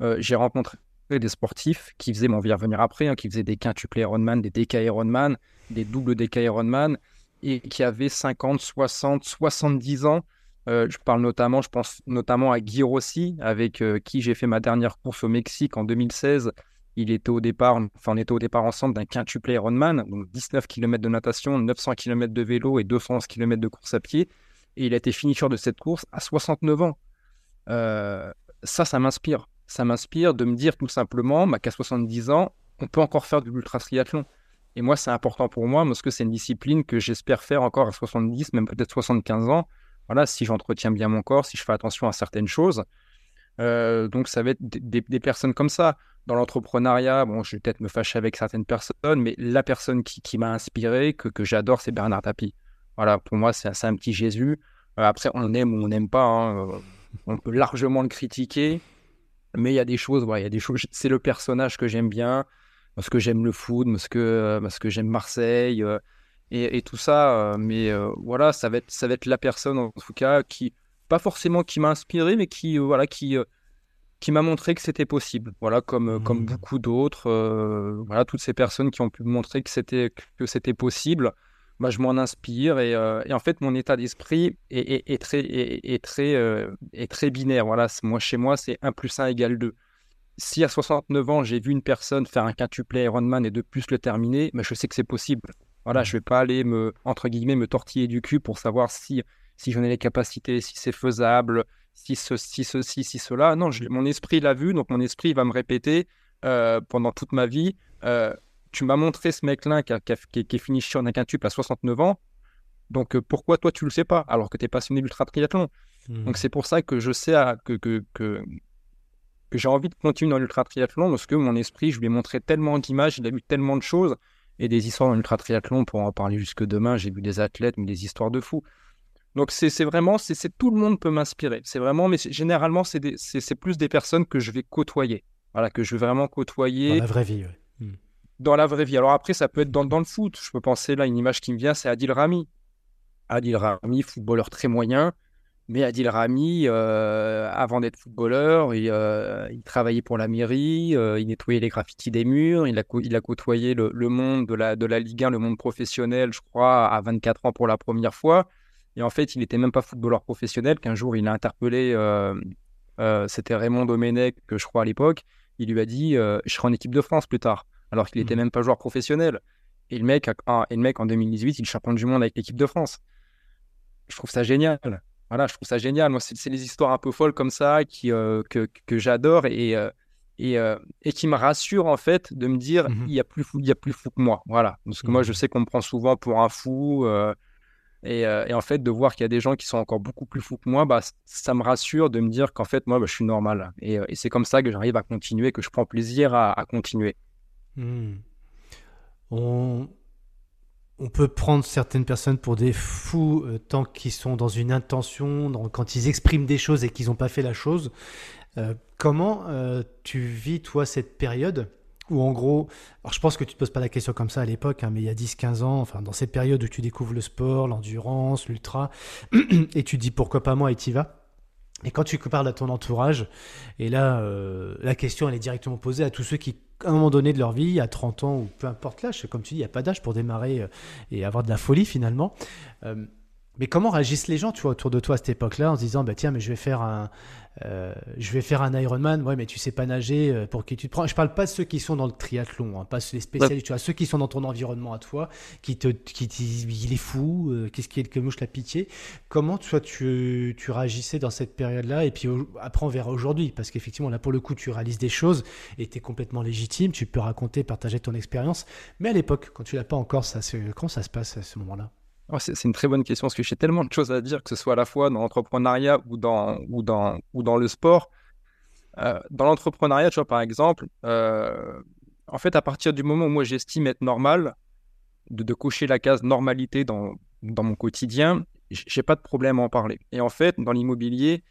euh, j'ai rencontré des sportifs qui faisaient, on va y revenir après, hein, qui faisaient des quintuples Ironman, des DK Ironman, des doubles DK Ironman, et qui avaient 50, 60, 70 ans. Euh, je parle notamment, je pense notamment à Guy Rossi, avec euh, qui j'ai fait ma dernière course au Mexique en 2016. Il était au départ, enfin, on était au départ ensemble d'un quintuple Ironman, donc 19 km de natation, 900 km de vélo et 211 km de course à pied. Et il a été finisher de cette course à 69 ans. Euh, ça, ça m'inspire. Ça m'inspire de me dire tout simplement bah, qu'à 70 ans, on peut encore faire de l'ultra triathlon. Et moi, c'est important pour moi parce que c'est une discipline que j'espère faire encore à 70, même peut-être 75 ans voilà, si j'entretiens bien mon corps, si je fais attention à certaines choses. Euh, donc, ça va être des, personnes comme ça. Dans l'entrepreneuriat, bon, je vais peut-être me fâcher avec certaines personnes, mais la personne qui, m'a inspiré, que, j'adore, c'est Bernard Tapie. Voilà, pour moi, c'est un petit Jésus. Euh, après, on aime ou on n'aime pas. Hein, euh, on peut largement le critiquer, mais il y a des choses, il y a des choses. C'est le personnage que j'aime bien, parce que j'aime le foot, parce que, parce que j'aime Marseille et, tout ça. Mais voilà, ça va, être, ça va être la personne, en tout cas, qui, pas forcément qui m'a inspiré, mais qui, euh, voilà, qui, qui m'a montré que c'était possible. Voilà, comme, comme mmh. beaucoup d'autres. voilà, toutes ces personnes qui ont pu me montrer que c'était, que c'était possible. Bah, je m'en inspire et, et, en fait mon état d'esprit est, est, très, est, très, est très binaire. Voilà, moi chez moi c'est 1 plus 1 égale 2 si à 69 ans j'ai vu une personne faire un quintuplet Ironman et de plus le terminer, mais bah, je sais que c'est possible. Voilà, je vais pas aller me, entre guillemets, me tortiller du cul pour savoir si, si j'en ai les capacités, si c'est faisable, si, ceci, ceci, si cela. Non, mon esprit l'a vu, donc mon esprit va me répéter euh, pendant toute ma vie. Euh, tu m'as montré ce mec-là qui, qui, est fini sur un quintuple à 69 ans. Donc euh, pourquoi toi tu le sais pas alors que tu es passionné d'ultra triathlon Donc mmh. c'est pour ça que je sais que, que, que, que j'ai envie de continuer dans l'ultra triathlon parce que mon esprit, je lui ai montré tellement d'images, il a vu tellement de choses et des histoires dans l'ultra triathlon pour en parler jusque demain. J'ai vu des athlètes, mais des histoires de fous. Donc c'est vraiment, c'est tout le monde peut m'inspirer. C'est vraiment, mais généralement c'est plus des personnes que je vais côtoyer. Voilà, que je vais vraiment côtoyer. Dans la vraie vie. Oui. Hmm. Dans la vraie vie. Alors après, ça peut être dans, dans le foot. Je peux penser là, une image qui me vient, c'est Adil Rami. Adil Rami, footballeur très moyen, mais Adil Rami, euh, avant d'être footballeur, il, euh, il, travaillait pour la mairie, euh, il nettoyait les graffitis des murs, il a, il a côtoyé le, monde de la, de la Ligue 1, le monde professionnel, je crois, à 24 ans pour la première fois. Et en fait, il n'était même pas footballeur professionnel, qu'un jour, il a interpellé, c'était Raymond Domenech, que je crois à l'époque, il lui a dit Je serai en équipe de France plus tard, alors qu'il n'était mmh. même pas joueur professionnel. Et le, mec, et le mec, en 2018, il est champion du monde avec l'équipe de France. Je trouve ça génial. Voilà, je trouve ça génial. Moi, c'est les histoires un peu folles comme ça qui, euh, que, que j'adore et, euh, et, euh, et, qui me rassurent en fait de me dire mmh il y a plus fou, il y a plus fou que moi. Voilà, parce que moi, je mmh. sais qu'on me prend souvent pour un fou. Et, et, en fait, de voir qu'il y a des gens qui sont encore beaucoup plus fous que moi, bah, ça me rassure de me dire qu'en fait, moi, bah, je suis normal. Et, et c'est comme ça que j'arrive à continuer, que je prends plaisir à, continuer. Mmh. On, peut prendre certaines personnes pour des fous euh, tant qu'ils sont dans une intention, quand ils expriment des choses et qu'ils n'ont pas fait la chose. Euh, comment euh, tu vis, toi, cette période? Où, en gros, alors je pense que tu ne te poses pas la question comme ça à l'époque, hein, mais il y a 10-15 ans, enfin, dans cette période où tu découvres le sport, l'endurance, l'ultra, et tu te dis pourquoi pas moi et tu vas et quand tu parles à ton entourage, et là, la question, elle est directement posée à tous ceux qui à un moment donné de leur vie, à 30 ans ou peu importe l'âge, comme tu dis, il n'y a pas d'âge pour démarrer euh, et avoir de la folie finalement. Euh, mais comment réagissent les gens, tu vois, autour de toi à cette époque-là, en se disant, bah tiens, mais je vais faire un, euh, je vais faire un Ironman, ouais, mais tu sais pas nager, euh, pour qui tu te prends. Je parle pas de ceux qui sont dans le triathlon, hein, pas les spécialistes, tu vois, ceux qui sont dans ton environnement à toi, qui te, qui disent, il est fou, euh, qu'est-ce qui est que mouche la pitié. Comment toi tu, tu réagissais dans cette période-là, et puis après on verra aujourd'hui, parce qu'effectivement là pour le coup tu réalises des choses et tu es complètement légitime, tu peux raconter, partager ton expérience, mais à l'époque, quand tu l'as pas encore, ça, comment ça se passe à ce moment-là? Oh, c'est une très bonne question parce que j'ai tellement de choses à dire, que ce soit à la fois dans l'entrepreneuriat ou dans, ou, dans, ou dans le sport. Euh, dans l'entrepreneuriat, tu vois, par exemple, euh, en fait, à partir du moment où moi j'estime être normal, de, cocher la case normalité dans, dans mon quotidien, j'ai pas de problème à en parler. Et en fait, dans l'immobilier,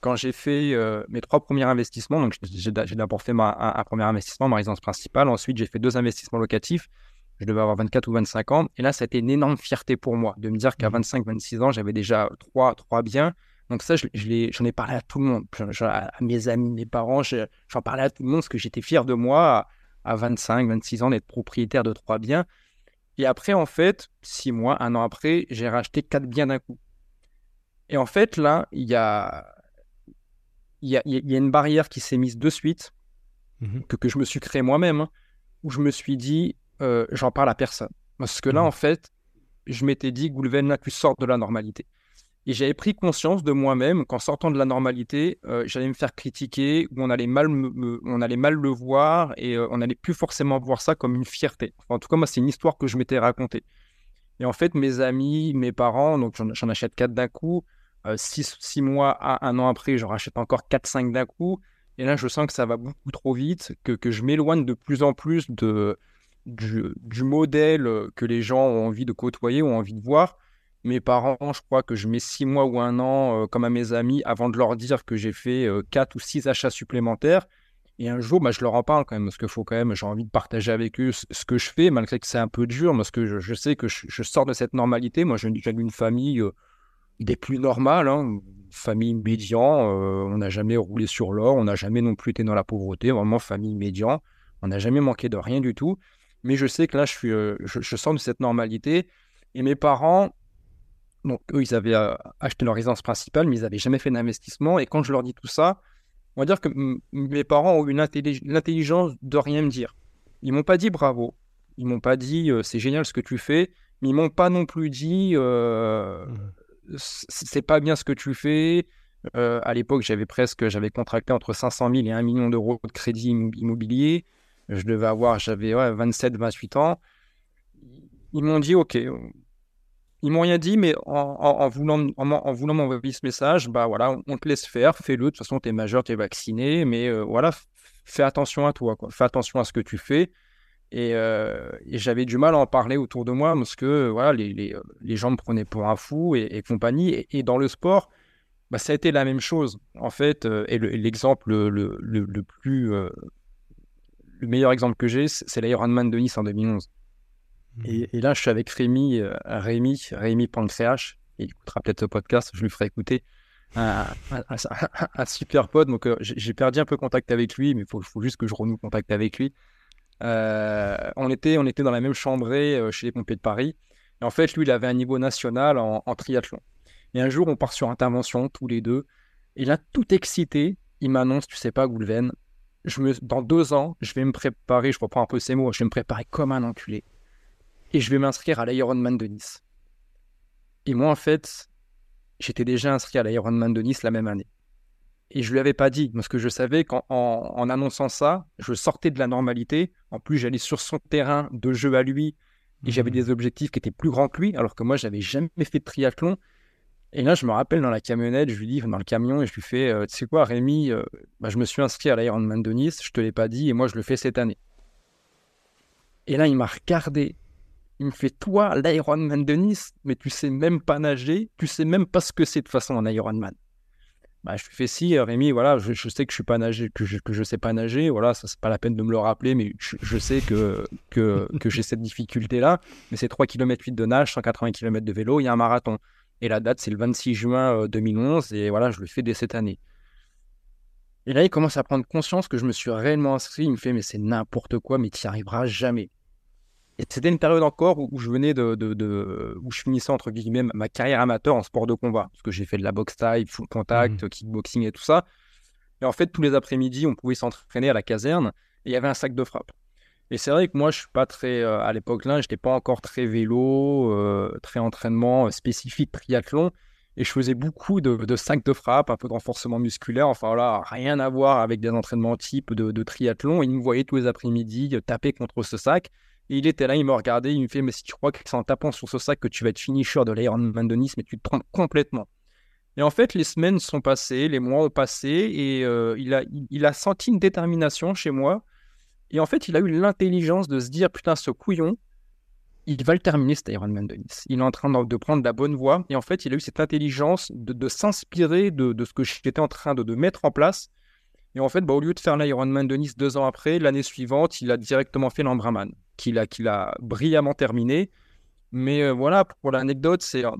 quand j'ai fait mes trois premiers investissements, donc j'ai d'abord fait un, premier investissement, ma résidence principale. Ensuite, j'ai fait deux investissements locatifs. Je devais avoir 24 ou 25 ans. Et là, ça a été une énorme fierté pour moi de me dire qu'à 25, mmh. 26 ans, j'avais déjà trois, trois biens. Donc ça, j'en je, j'en ai parlé à tout le monde, à mes amis, mes parents, j'en parlais à tout le monde parce que j'étais fier de moi à, 25, 26 ans d'être propriétaire de trois biens. Et après, en fait, six mois, un an après, j'ai racheté quatre biens d'un coup. Et en fait, là, il y a, y a, y a une barrière qui s'est mise de suite, mmh que, que je me suis créé moi-même, hein, où je me suis dit, euh, j'en parle à personne. Parce que là, mmh. en fait, je m'étais dit, Goulven, là, tu sors de la normalité. Et j'avais pris conscience de moi-même qu'en sortant de la normalité, euh, j'allais me faire critiquer, ou on allait mal, me, on allait mal le voir, et euh, on n'allait plus forcément voir ça comme une fierté. en tout cas, moi, c'est une histoire que je m'étais racontée. Et en fait, mes amis, mes parents, donc j'en achète quatre d'un coup, six, six, mois à un an après, j'en rachète encore quatre, cinq d'un coup. Et là, je sens que ça va beaucoup trop vite, que, que je m'éloigne de plus en plus de, du, modèle que les gens ont envie de côtoyer, ont envie de voir. Mes parents, je crois que je mets six mois ou un an, euh, comme à mes amis, avant de leur dire que j'ai fait euh, quatre ou six achats supplémentaires. Et un jour, bah, je leur en parle quand même, parce qu'il faut quand même, j'ai envie de partager avec eux ce, que je fais, malgré que c'est un peu dur, parce que je, sais que je, sors de cette normalité. Moi, j'ai une famille euh, des plus normales, hein, famille médian. on n'a jamais roulé sur l'or, on n'a jamais non plus été dans la pauvreté, vraiment famille médian. On n'a jamais manqué de rien du tout. Mais je sais que là, je, suis, euh, je, sens de cette normalité. Et mes parents, donc eux, ils avaient euh, acheté leur résidence principale, mais ils n'avaient jamais fait d'investissement. Et quand je leur dis tout ça, on va dire que mes parents ont eu l'intelligence de rien me dire. Ils m'ont pas dit bravo. Ils m'ont pas dit euh, c'est génial ce que tu fais. Mais ils m'ont pas non plus dit mmh. c'est pas bien ce que tu fais. à l'époque, j'avais presque j'avais contracté entre 500 000 et 1 million d'euros de crédit immobilier. Je devais avoir, j'avais 27, 28 ans. Ils m'ont dit, OK. Ils m'ont rien dit, mais en, voulant, en, voulant m'envoyer ce message, bah voilà, on te laisse faire, fais-le. De toute façon, tu es majeur, tu es vacciné, mais euh, voilà, fais attention à toi. Fais attention à ce que tu fais. Euh, et, j'avais du mal à en parler autour de moi parce que voilà, les, les, les gens me prenaient pour un fou et, compagnie. Et, dans le sport, bah, ça a été la même chose. En fait, euh, et l'exemple le, le, le, plus le meilleur exemple que j'ai, c'est l'Ironman de Nice en 2011. Mmh. Et, là, je suis avec Rémi, euh, Rémi, Rémi Pancréache. Il écoutera peut-être ce podcast, je lui ferai écouter. Un, super pote. Donc, euh, j'ai perdu un peu contact avec lui, mais il faut, juste que je renoue contact avec lui. Euh, on, était, on était dans la même chambrée chez les pompiers de Paris. Et en fait, lui, il avait un niveau national en, en triathlon. Et un jour, on part sur intervention, tous les deux. Et là, tout excité, il m'annonce, tu sais pas, Goulven, je me, dans deux ans, je vais me préparer, je reprends un peu ces mots, je vais me préparer comme un enculé. Et je vais m'inscrire à l'Ironman de Nice. Et moi, en fait, j'étais déjà inscrit à l'Ironman de Nice la même année. Et je lui avais pas dit, parce que je savais qu'en en, annonçant ça, je sortais de la normalité. En plus, j'allais sur son terrain de jeu à lui, et j'avais mmh. des objectifs qui étaient plus grands que lui, alors que moi, j'avais jamais fait de triathlon. Et là, je me rappelle dans la camionnette, je lui dis, dans le camion, et je lui fais, euh, tu sais quoi, Rémi, euh, bah, je me suis inscrit à l'Ironman de Nice, je te l'ai pas dit, et moi, je le fais cette année. Et là, il m'a regardé. Il me fait, toi, l'Ironman de Nice, mais tu sais même pas nager, tu sais même pas ce que c'est de façon un Ironman. Bah, je lui fais, si, Rémi, voilà, je, sais que je suis pas nager, que je, sais pas nager, voilà, ça c'est pas la peine de me le rappeler, mais je, sais que, que, que j'ai cette difficulté-là, mais c'est 3 km 8 de nage, 180 km de vélo, il y a un marathon. Et la date, c'est le 26 juin 2011. Euh, et voilà, je le fais dès cette année. Et là, il commence à prendre conscience que je me suis réellement inscrit. Il me fait, mais c'est n'importe quoi, mais tu n'y arriveras jamais. Et c'était une période encore où, je venais de, de, où je finissais entre guillemets ma carrière amateur en sport de combat, parce que j'ai fait de la boxe taille, full contact, mmh. kickboxing et tout ça. Et en fait, tous les après-midi, on pouvait s'entraîner à la caserne et il y avait un sac de frappe. Et c'est vrai que moi, je suis pas très, euh, à l'époque là, j'étais pas encore très vélo, euh, très entraînement euh, spécifique triathlon. Et je faisais beaucoup de, sacs de frappe, un peu de renforcement musculaire. Enfin voilà, rien à voir avec des entraînements type de, triathlon. Il me voyait tous les après-midi taper contre ce sac. Et il était là, il me regardait, il me fait Mais si tu crois que c'est en tapant sur ce sac que tu vas être finisher de l'Ironman de mais tu te trompes complètement. Et en fait, les semaines sont passées, les mois ont passé, et il a senti une détermination chez moi et en fait, il a eu l'intelligence de se dire Putain, ce couillon, il va le terminer cet Ironman de Nice. Il est en train de, prendre la bonne voie. Et en fait, il a eu cette intelligence de, s'inspirer de, ce que j'étais en train de, mettre en place. Et en fait, bah, au lieu de faire l'Ironman de Nice deux ans après, l'année suivante, il a directement fait l'Ambraman, qu'il a, qu'il a brillamment terminé. Mais euh, voilà, pour l'anecdote, c'est euh,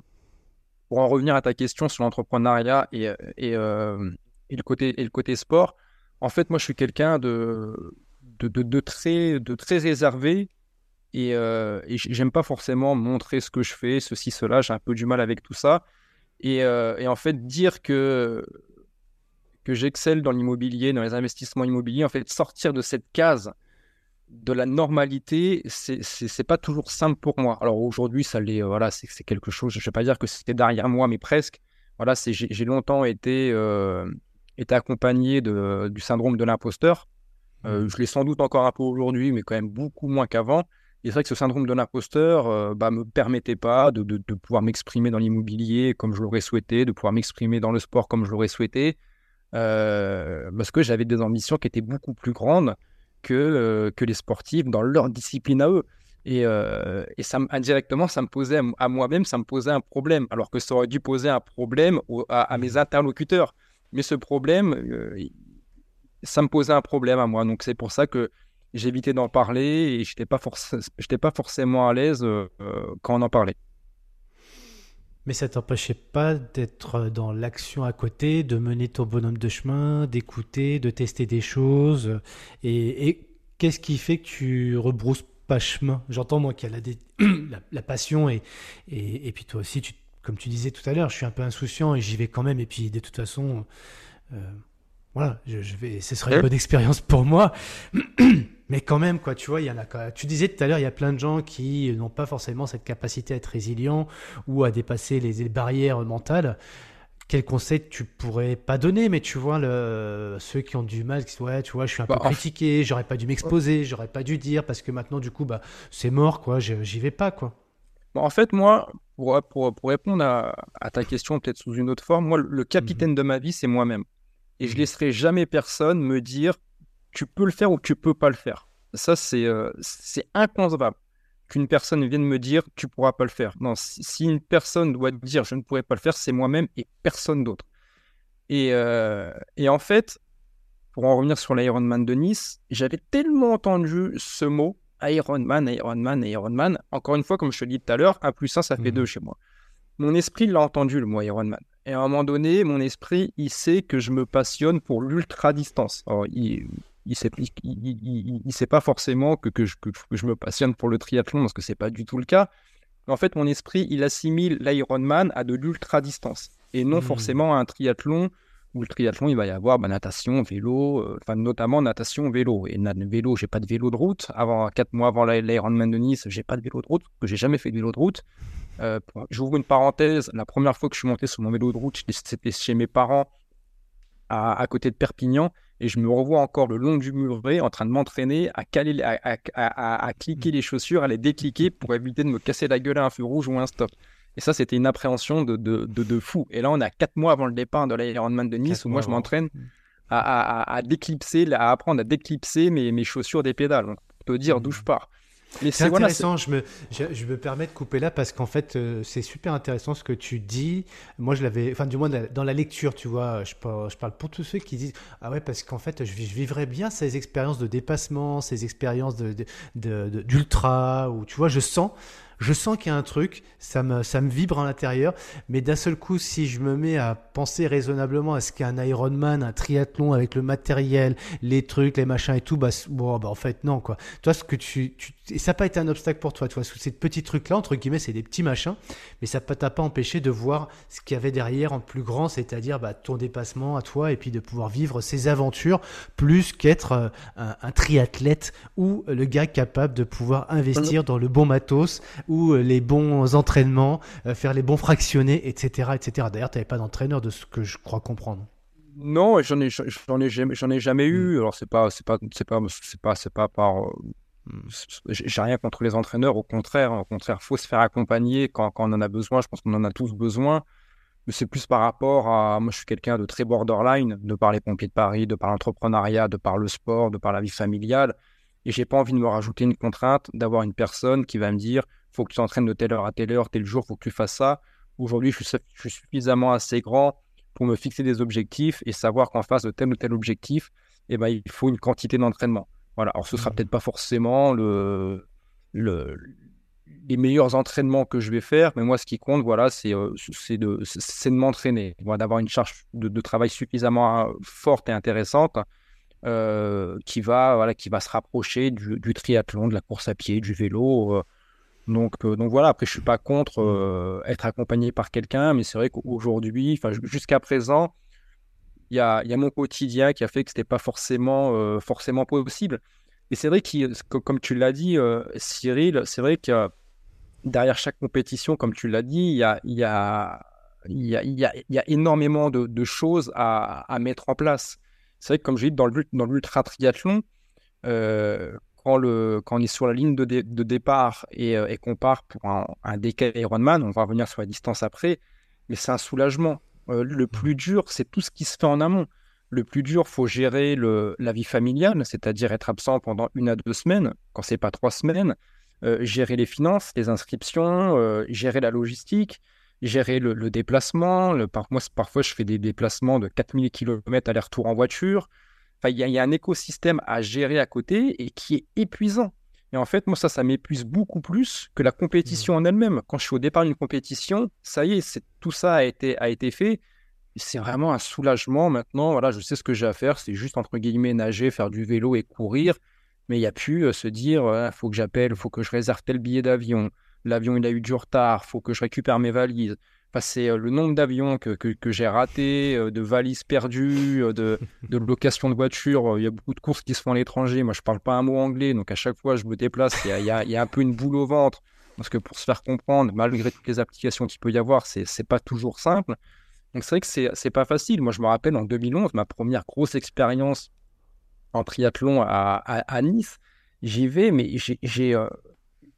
pour en revenir à ta question sur l'entrepreneuriat et, euh, et, et, le et le côté sport. En fait, moi, je suis quelqu'un de, de, très, réservé et, euh, j'aime pas forcément montrer ce que je fais, ceci, cela. J'ai un peu du mal avec tout ça. Et, euh, et en fait, dire que, que j'excelle dans l'immobilier, dans les investissements immobiliers, en fait, sortir de cette case de la normalité, c'est pas toujours simple pour moi. Alors aujourd'hui, ça l'est, euh, voilà, c'est quelque chose, je ne vais pas dire que c'était derrière moi, mais presque. Voilà, j'ai longtemps été, accompagné du syndrome de l'imposteur. Euh, je l'ai sans doute encore un peu aujourd'hui, mais quand même beaucoup moins qu'avant. Et c'est vrai que ce syndrome de l'imposteur euh, bah, me permettait pas de, de, pouvoir m'exprimer dans l'immobilier comme je l'aurais souhaité, de pouvoir m'exprimer dans le sport comme je l'aurais souhaité, euh, parce que j'avais des ambitions qui étaient beaucoup plus grandes que, que les sportifs dans leur discipline à eux. Et, et ça, indirectement, ça me posait à, moi-même, ça me posait un problème, alors que ça aurait dû poser un problème à, à, mes mmh. interlocuteurs. Mais ce problème, ça me posait un problème à moi. Donc c'est pour ça que j'évitais d'en parler et je n'étais pas, forcément à l'aise euh, euh, quand on en parlait. Mais ça t'empêchait pas d'être dans l'action à côté, de mener ton bonhomme de chemin, d'écouter, de tester des choses. Et, qu'est-ce qui fait que tu rebrousses pas chemin? J'entends moi qu'il y a la, la, passion et, et, puis toi aussi, tu, comme tu disais tout à l'heure, je suis un peu insouciant et j'y vais quand même. Et puis de toute façon, euh, voilà, je, vais, ce serait une bonne expérience pour moi. Mais quand même, quoi, tu vois, il y en a. Tu disais tout à l'heure, il y a plein de gens qui n'ont pas forcément cette capacité à être résilient ou à dépasser les, barrières mentales. Quel conseil tu pourrais pas donner, mais tu vois, le, ceux qui ont du mal, qui ouais, tu vois, je suis un peu bah, critiqué, j'aurais pas dû m'exposer, j'aurais pas dû dire parce que maintenant, du coup, bah, c'est mort, quoi, j'y vais pas, quoi. en fait, moi, pour, pour, pour répondre à, à, ta question, peut-être sous une autre forme, moi, le capitaine mhm. de ma vie, c'est moi-même et je mmh. laisserai jamais personne me dire tu peux le faire ou tu peux pas le faire. Ça, c'est euh, c'est inconcevable qu'une personne vienne me dire tu pourras pas le faire. Non, si, une personne doit dire je ne pourrais pas le faire, c'est moi-même et personne d'autre. Et, euh, et en fait, pour en revenir sur l'Ironman de Nice, j'avais tellement entendu ce mot Ironman, Ironman, Ironman. Encore une fois, comme je te dit tout à l'heure, 1 plus 1, ça fait 2 mmh. chez moi. Mon esprit l'a entendu, le mot Ironman. Et à un moment donné, mon esprit, il sait que je me passionne pour l'ultra-distance. il il sait, il, sait pas forcément que, que, je, que, je, me passionne pour le triathlon, parce que c'est pas du tout le cas. Mais en fait, mon esprit, il assimile l'Ironman à de l'ultra-distance, et non mmh. forcément à un triathlon, où le triathlon, il va y avoir bah, natation, vélo, euh, enfin notamment natation, vélo. Et vélo, j'ai pas de vélo de route. Avant, quatre mois avant l'Ironman de Nice, j'ai pas de vélo de route, que j'ai jamais fait de vélo de route. Euh, j'ouvre une parenthèse. La première fois que je suis monté sur mon vélo de route, c'était chez mes parents à, côté de Perpignan. Et je me revois encore le long du muret en train de m'entraîner à, caler, à, cliquer les chaussures, à les décliquer pour éviter de me casser la gueule à un feu rouge ou un stop. Et ça, c'était une appréhension de, de, de, fou. Et là, on a quatre mois avant le départ de l'Ironman de Nice où moi, je m'entraîne à, déclipser, à apprendre à déclipser mes, mes chaussures des pédales. On peut dire d'où je pars. C'est intéressant, je, me, je, me permets de couper là parce qu'en fait, euh, c'est super intéressant ce que tu dis. Moi, je l'avais, enfin, du moins dans la lecture, tu vois, je parle, je parle pour tous ceux qui disent Ah ouais, parce qu'en fait, je, vivrais bien ces expériences de dépassement, ces expériences d'ultra, de, de, où tu vois, je sens je sens qu'il y a un truc, ça me, ça me vibre à l'intérieur, mais d'un seul coup, si je me mets à penser raisonnablement à ce qu'est un Ironman, un triathlon avec le matériel, les trucs, les machins et tout, bah, bon, bah en fait, non, quoi. Toi, ce que tu, tu et ça n'a pas été un obstacle pour toi, tu vois, ces petits trucs-là, entre guillemets, c'est des petits machins, mais ça t'a pas empêché de voir ce qu'il y avait derrière en plus grand, c'est-à-dire bah, ton dépassement à toi et puis de pouvoir vivre ces aventures plus qu'être euh, un, un, triathlète ou le gars capable de pouvoir investir dans le bon matos, ou euh, les bons entraînements, euh, faire les bons fractionnés, etc. etc. D'ailleurs, tu n'avais pas d'entraîneur de ce que je crois comprendre. Non, j'en ai, j'en ai jamais, j'en ai jamais eu. Hmm. Alors c'est pas, c'est pas, c'est pas, c'est pas, c'est pas par. Euh. J'ai rien contre les entraîneurs, au contraire, au contraire, faut se faire accompagner quand, quand on en a besoin. Je pense qu'on en a tous besoin. Mais c'est plus par rapport à. Moi, je suis quelqu'un de très borderline, de par les pompiers de Paris, de par l'entrepreneuriat, de par le sport, de par la vie familiale. Et j'ai pas envie de me rajouter une contrainte d'avoir une personne qui va me dire faut que tu t'entraînes de telle heure à telle heure, tel jour, faut que tu fasses ça. Aujourd'hui, je suis, suffisamment assez grand pour me fixer des objectifs et savoir qu'en face de tel ou tel objectif, eh ben, il faut une quantité d'entraînement. Voilà. Alors, ce sera mmh. peut-être pas forcément le, le, les meilleurs entraînements que je vais faire, mais moi, ce qui compte, voilà, c'est euh, de, de m'entraîner, d'avoir une charge de, travail suffisamment euh, forte et intéressante euh, qui, va, voilà, qui va se rapprocher du, triathlon, de la course à pied, du vélo. Donc, donc voilà, après, je suis pas contre être accompagné par quelqu'un, mais c'est vrai qu'aujourd'hui, jusqu'à présent, il y a, y a, mon quotidien qui a fait que c'était pas forcément, forcément possible. Et c'est vrai que, comme tu l'as dit, Cyril, c'est vrai que derrière chaque compétition, comme tu l'as dit, il y a, y, a, y, a, y a, énormément de, choses à, mettre en place. C'est vrai que, comme je dis, dans l'ultra triathlon, euh, quand, le, quand on est sur la ligne de, de départ et, euh, et qu'on part pour un, un Ironman, on va revenir sur la distance après, mais c'est un soulagement. Euh, le mmh. plus dur, c'est tout ce qui se fait en amont. Le plus dur, faut gérer le, la vie familiale, c'est-à-dire être absent pendant une à deux semaines, quand c'est pas trois semaines. Euh, gérer les finances, les inscriptions, euh, gérer la logistique, gérer le, déplacement. Le, par, moi, parfois, je fais des déplacements de 4000 km aller-retour en voiture. Enfin, il y, a un écosystème à gérer à côté et qui est épuisant. Et en fait, moi, ça, ça m'épuise beaucoup plus que la compétition mmh. en elle-même. Quand je suis au départ d'une compétition, ça y est, tout ça a été, a été fait. C'est vraiment un soulagement maintenant. Voilà, je sais ce que j'ai à faire. C'est juste, entre guillemets, nager, faire du vélo et courir mais il n'y a plus se dire il faut que j'appelle, il faut que je réserve tel billet d'avion, l'avion il a eu du retard, il faut que je récupère mes valises. Enfin, c'est le nombre d'avions que, que, j'ai ratés, de valises perdues, de, de location de voitures. Il y a beaucoup de courses qui se font à l'étranger. Moi, je ne parle pas un mot anglais, donc à chaque fois, je me déplace. Il y a, il y a, un peu une boule au ventre. Parce que pour se faire comprendre, malgré toutes les applications qu'il peut y avoir, c'est n'est pas toujours simple. Donc c'est vrai que c'est n'est pas facile. Moi, je me rappelle en 2011, ma première grosse expérience en triathlon à, Nice, j'y vais, mais euh,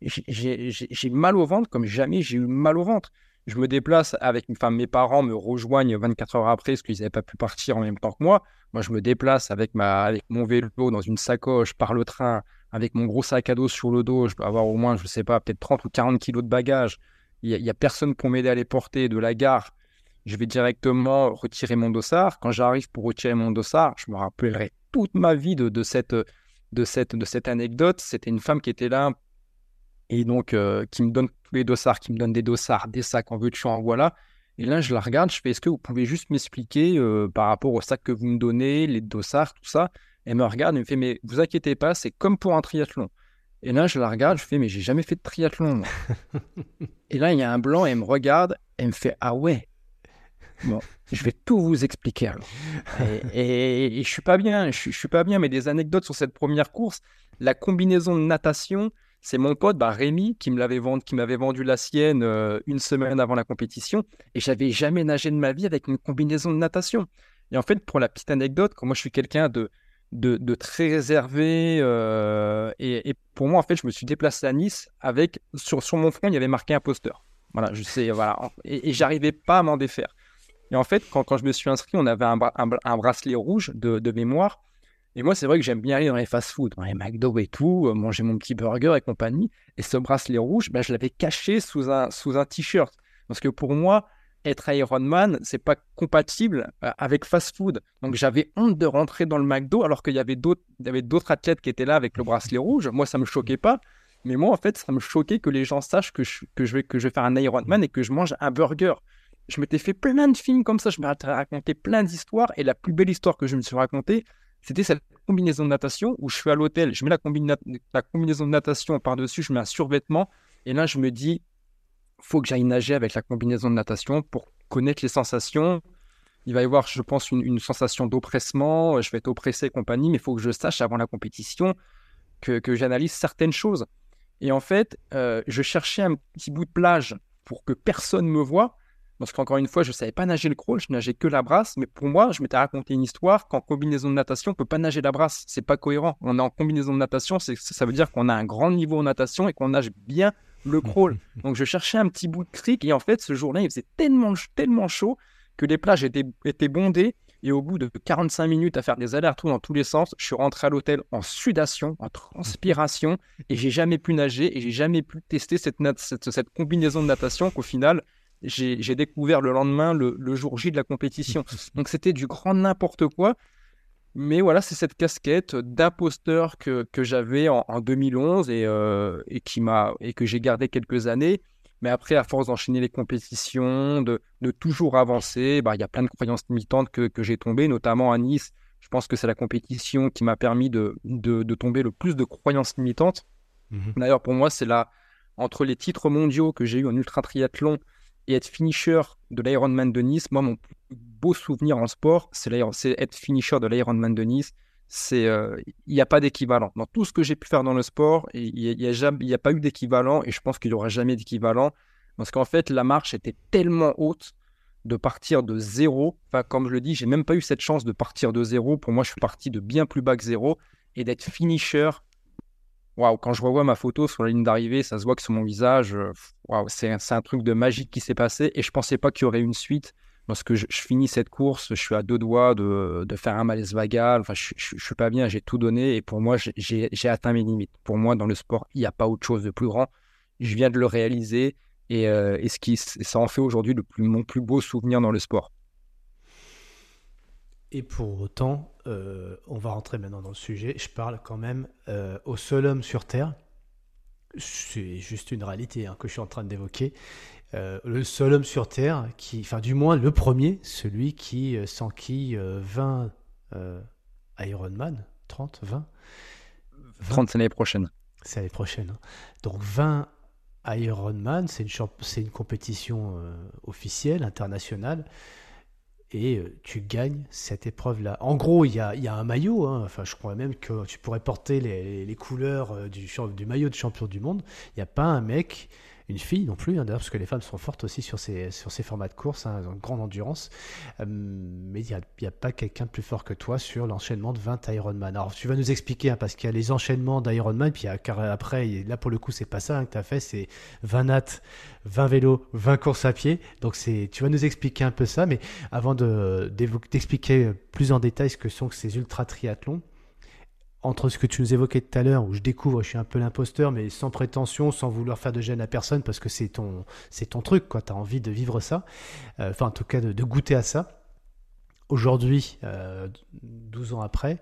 j'ai mal au ventre comme jamais j'ai eu mal au ventre. Je me déplace avec, enfin, mes parents me rejoignent 24 heures après parce qu'ils n'avaient pas pu partir en même temps que moi. Moi, je me déplace avec, ma, avec mon vélo dans une sacoche par le train, avec mon gros sac à dos sur le dos. Je peux avoir au moins, je ne sais pas, peut-être 30 ou 40 kilos de bagages. Il n'y a, personne pour m'aider à les porter de la gare. Je vais directement retirer mon dossard. Quand j'arrive pour retirer mon dossard, je me rappellerai toute ma vie de, cette, de, cette, de cette anecdote. C'était une femme qui était là et donc euh, qui me donne tous les dossards, qui me donne des dossards, des sacs, en veux-tu, en voilà. Et là, je la regarde, je fais est-ce que vous pouvez juste m'expliquer euh, par rapport aux sacs que vous me donnez, les dossards, tout ça? Elle me regarde et me fait mais vous inquiétez pas, c'est comme pour un triathlon. Et là, je la regarde, je fais mais j'ai jamais fait de triathlon. et là, il y a un blanc, et elle me regarde, elle me fait ah ouais, Bon, je vais tout vous expliquer. Et, et, je suis pas bien, je, suis pas bien, mais des anecdotes sur cette première course. La combinaison de natation, c'est mon pote bah, Rémi qui me l'avait vendu, qui m'avait vendu la sienne euh, une semaine avant la compétition, et j'avais jamais nagé de ma vie avec une combinaison de natation. Et en fait, pour la petite anecdote, quand moi je suis quelqu'un de, très réservé, euh, et, pour moi en fait, je me suis déplacé à Nice avec sur, mon front il y avait marqué imposteur. Voilà, je sais, voilà, et, j'arrivais pas à m'en défaire. Et en fait, quand, je me suis inscrit, on avait un, bracelet rouge de, mémoire. Et moi, c'est vrai que j'aime bien aller dans les fast-food, dans les McDo et tout, euh, manger mon petit burger et compagnie. Et ce bracelet rouge, ben, je l'avais caché sous un, sous un t-shirt. Parce que pour moi, être Ironman, c'est pas compatible euh, avec fast-food. Donc j'avais honte de rentrer dans le McDo alors qu'il y avait d'autres, athlètes qui étaient là avec le bracelet rouge. Moi, ça me choquait pas. Mais moi, en fait, ça me choquait que les gens sachent que je, que je, vais, que je vais faire un Ironman et que je mange un burger je m'étais fait plein de films comme ça, je m'étais raconté plein d'histoires, et la plus belle histoire que je me suis racontée, c'était cette combinaison de natation où je suis à l'hôtel, je mets la, combinaison de natation par-dessus, je mets un survêtement, et là je me dis, faut que j'aille nager avec la combinaison de natation pour connaître les sensations. Il va y avoir, je pense, une, sensation d'oppressement, je vais être oppressé et compagnie, mais il faut que je sache avant la compétition que, j'analyse certaines choses. Et en fait, euh, je cherchais un petit bout de plage pour que personne me voie, parce qu'encore une fois, je ne savais pas nager le crawl, je nageais que la brasse. Mais pour moi, je m'étais raconté une histoire qu'en combinaison de natation, on ne peut pas nager la brasse. C'est pas cohérent. On est en combinaison de natation, ça veut dire qu'on a un grand niveau en natation et qu'on nage bien le crawl. Donc je cherchais un petit bout de cric et en fait, ce jour-là, il faisait tellement, tellement chaud que les plages étaient, étaient bondées. Et au bout de 45 minutes à faire des allers-retours dans tous les sens, je suis rentré à l'hôtel en sudation, en transpiration, et j'ai jamais pu nager et j'ai jamais pu tester cette, cette, combinaison de natation qu'au final, j'ai découvert le lendemain, le, jour J de la compétition. Donc c'était du grand n'importe quoi. Mais voilà, c'est cette casquette d'imposteur que, que j'avais en, 2011 et, euh, et, qui et que j'ai gardé quelques années. Mais après, à force d'enchaîner les compétitions, de, de toujours avancer, bah, il y a plein de croyances limitantes que, que j'ai tombées, notamment à Nice. Je pense que c'est la compétition qui m'a permis de, de, de, tomber le plus de croyances limitantes. Mmh D'ailleurs, pour moi, c'est là, entre les titres mondiaux que j'ai eu en ultra triathlon et être finisher de l'Ironman de Nice, moi, mon beau souvenir en sport, c'est être finisher de l'Ironman de Nice. Euh, il n'y a pas d'équivalent. Dans tout ce que j'ai pu faire dans le sport il n'y a, a, a, pas eu d'équivalent et je pense qu'il n'y aura jamais d'équivalent. Parce qu'en fait la marche était tellement haute de partir de zéro. Enfin comme je le dis j'ai même pas eu cette chance de partir de zéro. Pour moi je suis parti de bien plus bas que zéro et d'être finisher waouh quand je revois ma photo sur la ligne d'arrivée ça se voit que sur mon visage euh, c'est un truc de magique qui s'est passé et je pensais pas qu'il y aurait une suite lorsque je, finis cette course, je suis à deux doigts de, faire un malaise vagal. Enfin, je, ne suis pas bien, j'ai tout donné et pour moi, j'ai atteint mes limites. Pour moi, dans le sport, il n'y a pas autre chose de plus grand. Je viens de le réaliser et, euh, ce qui, ça en fait aujourd'hui mon plus beau souvenir dans le sport. Et pour autant, euh, on va rentrer maintenant dans le sujet. Je parle quand même euh, au seul homme sur Terre. C'est juste une réalité hein, que je suis en train d'évoquer. Euh, le seul homme sur Terre, qui, enfin du moins le premier, celui qui euh, s'enquille 20 euh, Ironman, 30, 20 30 c'est l'année prochaine. C'est l'année prochaine. Hein. Donc 20 Ironman, c'est une, c'est une compétition officielle, internationale, et tu gagnes cette épreuve-là. En gros, il y a, y a, un maillot, hein. enfin je crois même que tu pourrais porter les, les couleurs du, du maillot de champion du monde. Il n'y a pas un mec une fille non plus, hein, d'ailleurs, parce que les femmes sont fortes aussi sur ces, formats de course, hein, une grande endurance. Euh, mais il n'y a, pas quelqu'un plus fort que toi sur l'enchaînement de 20 Ironman. Alors, tu vas nous expliquer, hein, parce qu'il y a les enchaînements d'Ironman, puis après, là pour le coup, c'est pas ça que tu as fait, c'est 20 nattes, 20 vélos, 20 courses à pied. Donc, c'est, tu vas nous expliquer un peu ça, mais avant de, d'expliquer plus en détail ce que sont ces ultra triathlons, entre ce que tu nous évoquais tout à l'heure, où je découvre, je suis un peu l'imposteur, mais sans prétention, sans vouloir faire de gêne à personne, parce que c'est ton, c'est ton truc, quoi. Tu as envie de vivre ça, euh, enfin, en tout cas, de, goûter à ça. Aujourd'hui, 12 euh, ans après,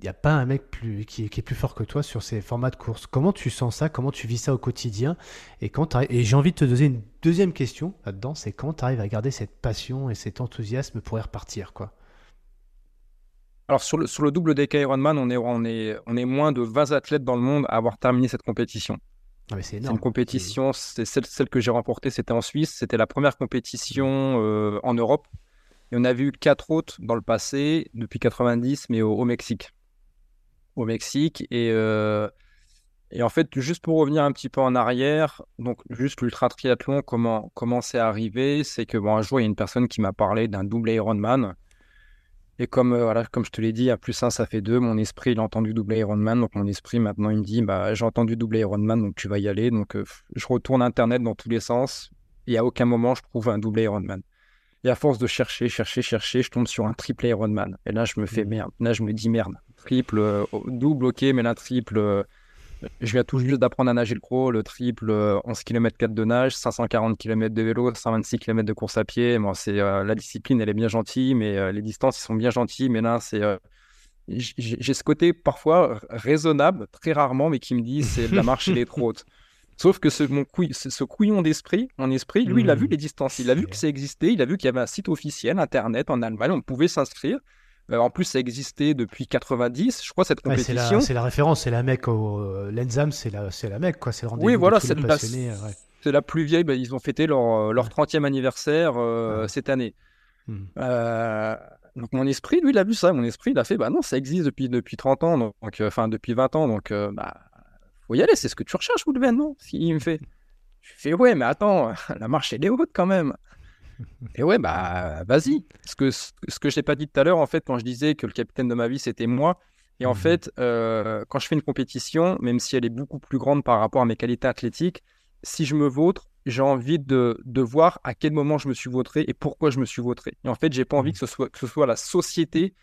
il n'y a pas un mec plus, qui, est plus fort que toi sur ces formats de course. Comment tu sens ça? Comment tu vis ça au quotidien? Et, quand et j'ai envie de te poser une deuxième question là-dedans, c'est quand tu arrives à garder cette passion et cet enthousiasme pour y repartir, quoi? Alors sur le, sur le double DK Ironman, on est, on, est, on est moins de 20 athlètes dans le monde à avoir terminé cette compétition. Ah c'est une compétition, c'est celle, celle, que j'ai remportée, c'était en Suisse. C'était la première compétition euh, en Europe. Et on avait eu quatre autres dans le passé, depuis 90, mais au, Mexique. Au Mexique. Et, euh, et en fait, juste pour revenir un petit peu en arrière, donc juste l'ultra triathlon, comment, comment c'est arrivé? C'est que bon, un jour, il y a une personne qui m'a parlé d'un double Ironman. Et comme, euh, voilà, comme je te l'ai dit, à plus 1, ça fait 2. Mon esprit, il a entendu doubler Ironman. Donc, mon esprit, maintenant, il me dit bah, J'ai entendu doubler Ironman, donc tu vas y aller. Donc, euh, je retourne Internet dans tous les sens. Et à aucun moment, je trouve un double Ironman. Et à force de chercher, chercher, chercher, je tombe sur un triple Ironman. Et là, je me fais mmh. merde. Là, je me dis merde. Triple, euh, double, ok, mais là, triple je viens tout juste d'apprendre à nager le crawl, le triple, 11 km 4 de nage, 540 km de vélo, 126 km de course à pied. Bon, c'est euh, la discipline, elle est bien gentille, mais euh, les distances, ils sont bien gentils. Mais là, c'est euh, j'ai ce côté parfois raisonnable, très rarement, mais qui me dit c'est la marche, elle est trop haute. Sauf que ce, mon ce couillon d'esprit, mon esprit, lui, il a vu mmh. les distances, il a vu que ça existait, il a vu qu'il y avait un site officiel, Internet, en Allemagne, on pouvait s'inscrire. Euh, en plus, ça existait depuis 90, je crois, cette compétition. c'est la, référence, c'est la mec au euh, Lenzam, c'est la, c'est la mec, quoi. C'est le rendez-vous. Oui, voilà, c'est la, c'est la plus vieille. Bah, ils ont fêté leur, leur 30e anniversaire euh, cette année. Hmm. donc mon esprit, lui, il a vu ça. Mon esprit, il a fait, bah non, ça existe depuis, depuis 30 ans, donc, enfin depuis 20 ans, donc bah faut y aller. C'est ce que tu recherches, Woodven, non? Il me fait. Je fais ouais, mais attends, la marche elle est haute quand même. Et ouais, bah vas-y. Ce que, ce que je n'ai pas dit tout à l'heure, en fait, quand je disais que le capitaine de ma vie, c'était moi. Et en mmh fait, euh, quand je fais une compétition, même si elle est beaucoup plus grande par rapport à mes qualités athlétiques, si je me vautre, j'ai envie de, de, voir à quel moment je me suis vautré et pourquoi je me suis vautré. Et en fait, j'ai pas envie mmh. que ce soit, que ce soit la société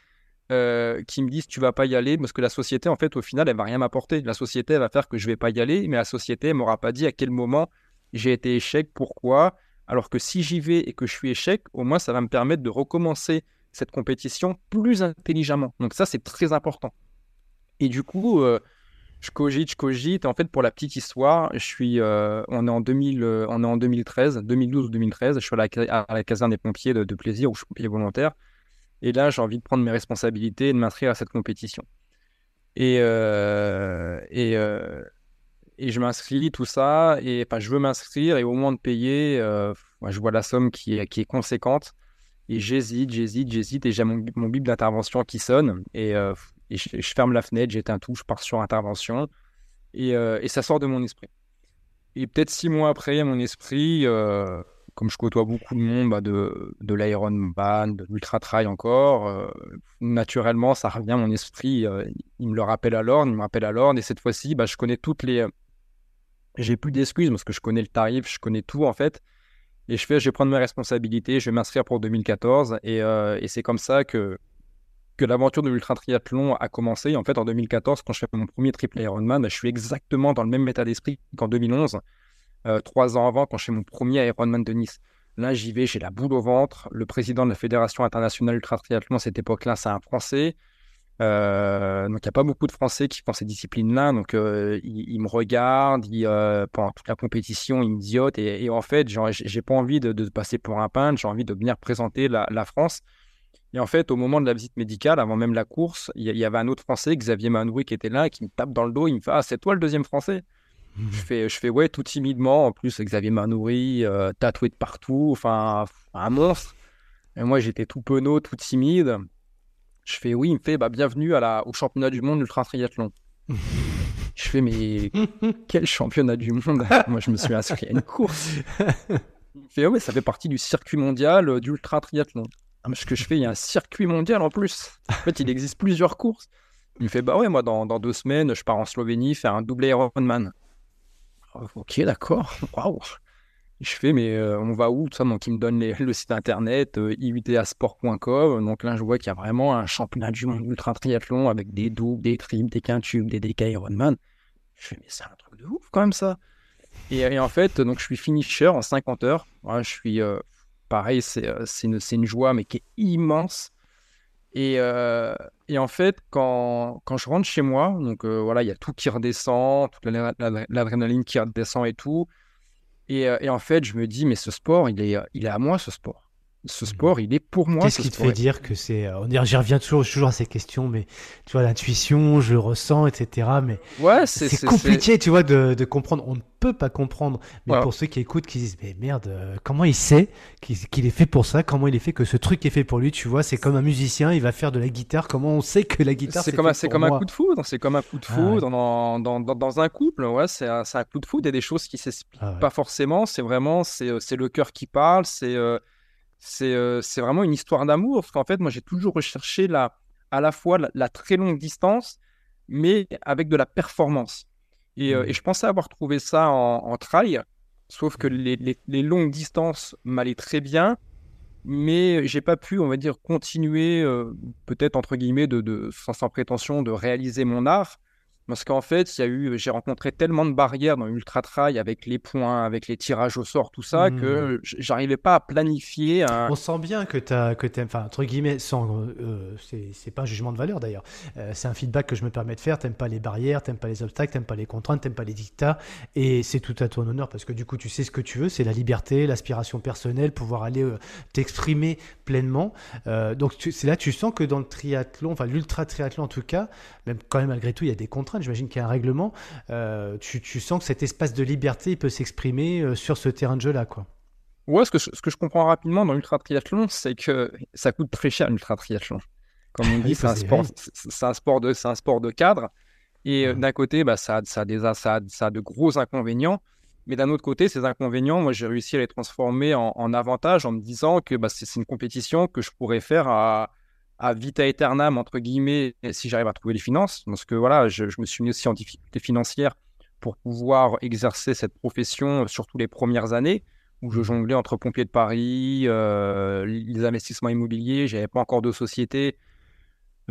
euh, qui me dise tu vas pas y aller parce que la société en fait au final elle va rien m'apporter la société elle va faire que je vais pas y aller mais la société elle m'aura pas dit à quel moment j'ai été échec pourquoi alors que si j'y vais et que je suis échec au moins ça va me permettre de recommencer cette compétition plus intelligemment. Donc ça c'est très important. Et du coup euh, je cogite je cogite. En fait pour la petite histoire je suis euh, on est en 2000 on est en 2013 2012 ou 2013 je suis à la, caserne des pompiers de, plaisir où je suis pompier volontaire. Et là, j'ai envie de prendre mes responsabilités et de m'inscrire à cette compétition. Et, euh, euh, et je m'inscris, tout ça, et enfin, je veux m'inscrire, et au moment de payer, euh, je vois la somme qui est, qui est conséquente, et j'hésite, j'hésite, j'hésite, et j'ai mon, mon bip d'intervention qui sonne, et, et je, ferme la fenêtre, j'éteins tout, je pars sur intervention, et, et ça sort de mon esprit. Et peut-être six mois après, mon esprit, comme je côtoie beaucoup de monde, bah, de, de l'Ironman, de l'Ultra Trail encore, euh, naturellement, ça revient, mon esprit, euh, il me le rappelle à l'ordre, il me rappelle à l'ordre, et cette fois-ci, bah, je connais toutes les... J'ai plus d'excuses parce que je connais le tarif, je connais tout en fait, et je fais, je vais prendre mes responsabilités, je vais m'inscrire pour 2014, et, euh, et c'est comme ça que, que l'aventure de l'ultra triathlon a commencé. En fait, en 2014, quand je fais mon premier triple Ironman, je suis exactement dans le même état d'esprit qu'en 2011. Euh, trois ans avant quand je fais mon premier Ironman de Nice. Là, j'y vais, j'ai la boule au ventre. Le président de la Fédération internationale ultra triathlon à cette époque-là, c'est un Français. Euh, donc, il n'y a pas beaucoup de Français qui font ces disciplines-là. Donc, euh, il, me regarde, il, pendant toute la compétition, il me diote. Et, et en fait, j'ai pas envie de, passer pour un peintre, j'ai envie de venir présenter la, France. Et en fait, au moment de la visite médicale, avant même la course, il y, avait un autre Français, Xavier Manoury, qui était là, qui me tape dans le dos. Il me fait Ah, c'est toi le deuxième Français? Je fais, je fais ouais, tout timidement. En plus, Xavier Manoury, euh, tatoué de partout, enfin, un monstre. Et moi, j'étais tout penaud, tout timide. Je fais oui, il me fait bah, bienvenue à la, au championnat du monde ultra triathlon. je fais mais quel championnat du monde? Moi, je me suis inscrit à une course. Il me fait ouais, ça fait partie du circuit mondial euh, d'ultra triathlon. Ah, ce que je fais, il y a un circuit mondial en plus. En fait, il existe plusieurs courses. Il me fait bah ouais, moi, dans, dans deux semaines, je pars en Slovénie faire un doublé Ironman. Oh, ok, d'accord. Waouh. Je fais, mais euh, on va où? Ça, donc, il me donne le site internet euh, iutasport.com. Donc là, je vois qu'il y a vraiment un championnat du monde ultra triathlon avec des doubles, des triples, des quintuples, des DK Ironman. Je fais, mais c'est un truc de ouf quand même ça. Et, en fait, donc je suis finisher en 50 heures. je suis euh, pareil, c'est une, joie, mais qui est immense. Et, euh, en fait, quand, quand, je rentre chez moi, donc euh, voilà, il y a tout qui redescend, toute l'adrénaline qui redescend et tout. Et, euh, et, en fait, je me dis, mais ce sport, il est, il est à moi, ce sport ce sport, il est pour moi. Qu'est-ce qui te fait dire que c'est. Euh, on j'y reviens toujours, toujours à ces questions, mais tu vois, l'intuition, je le ressens, etc. Mais ouais, c'est compliqué, tu vois, de, de, comprendre. On ne peut pas comprendre. Mais pour ceux qui écoutent, qui disent, mais merde, euh, comment il sait qu'il est fait pour ça? Comment il est fait que ce truc est fait pour lui? Tu vois, c'est comme un musicien, il va faire de la guitare. Comment on sait que la guitare c'est comme, c'est comme un coup de foudre. C'est comme un coup de ah foudre dans, dans, dans, un couple. Ouais, c'est un, un, coup de foudre. Il y a des choses qui s'expliquent ah pas forcément. C'est vraiment, c'est le cœur qui parle. C'est euh, euh, c'est vraiment une histoire d'amour. Parce qu'en fait, moi, j'ai toujours recherché la, à la fois la, très longue distance, mais avec de la performance. Et, euh, mmh. je pensais avoir trouvé ça en, trail, sauf que les, les, longues distances m'allaient très bien, mais j'ai pas pu, on va dire, continuer, euh, peut-être entre guillemets, de, de, sans prétention, de réaliser mon art. Parce qu'en fait, il y a eu, j'ai rencontré tellement de barrières dans Ultra Trail avec les points, avec les tirages au sort, tout ça, que mmh. j'arrivais pas à planifier. On sent bien que tu que aimes, enfin, entre guillemets, sans, euh, c'est pas un jugement de valeur d'ailleurs, euh, c'est un feedback que je me permets de faire. T'aimes pas les barrières, t'aimes pas les obstacles, t'aimes pas les contraintes, t'aimes pas les dictats, et c'est tout à ton honneur parce que du coup, tu sais ce que tu veux, c'est la liberté, l'aspiration personnelle, pouvoir aller euh, t'exprimer pleinement. donc, c'est là, tu sens que dans le triathlon, enfin, l'ultra triathlon en tout cas, même quand même malgré tout, il y a des contraintes j'imagine qu'il y a un règlement, euh, tu, sens que cet espace de liberté peut s'exprimer euh, sur ce terrain de jeu-là. quoi. Ouais, ce que, je, ce que je comprends rapidement dans l'ultra triathlon, c'est que ça coûte très cher l'ultra triathlon. Comme on dit, c'est un, sport, un, sport de, un sport de cadre. Et euh, d'un côté, bah, ça, ça, a des, ça, ça a de gros inconvénients. Mais d'un autre côté, ces inconvénients, moi, j'ai réussi à les transformer en, en avantages en me disant que bah, c'est une compétition que je pourrais faire à, à vita aeternam, entre guillemets, si j'arrive à trouver les finances. Parce que voilà, je, me suis mis aussi en difficulté financière pour pouvoir exercer cette profession, surtout les premières années où je jonglais entre pompiers de Paris, les investissements immobiliers, j'avais pas encore de société.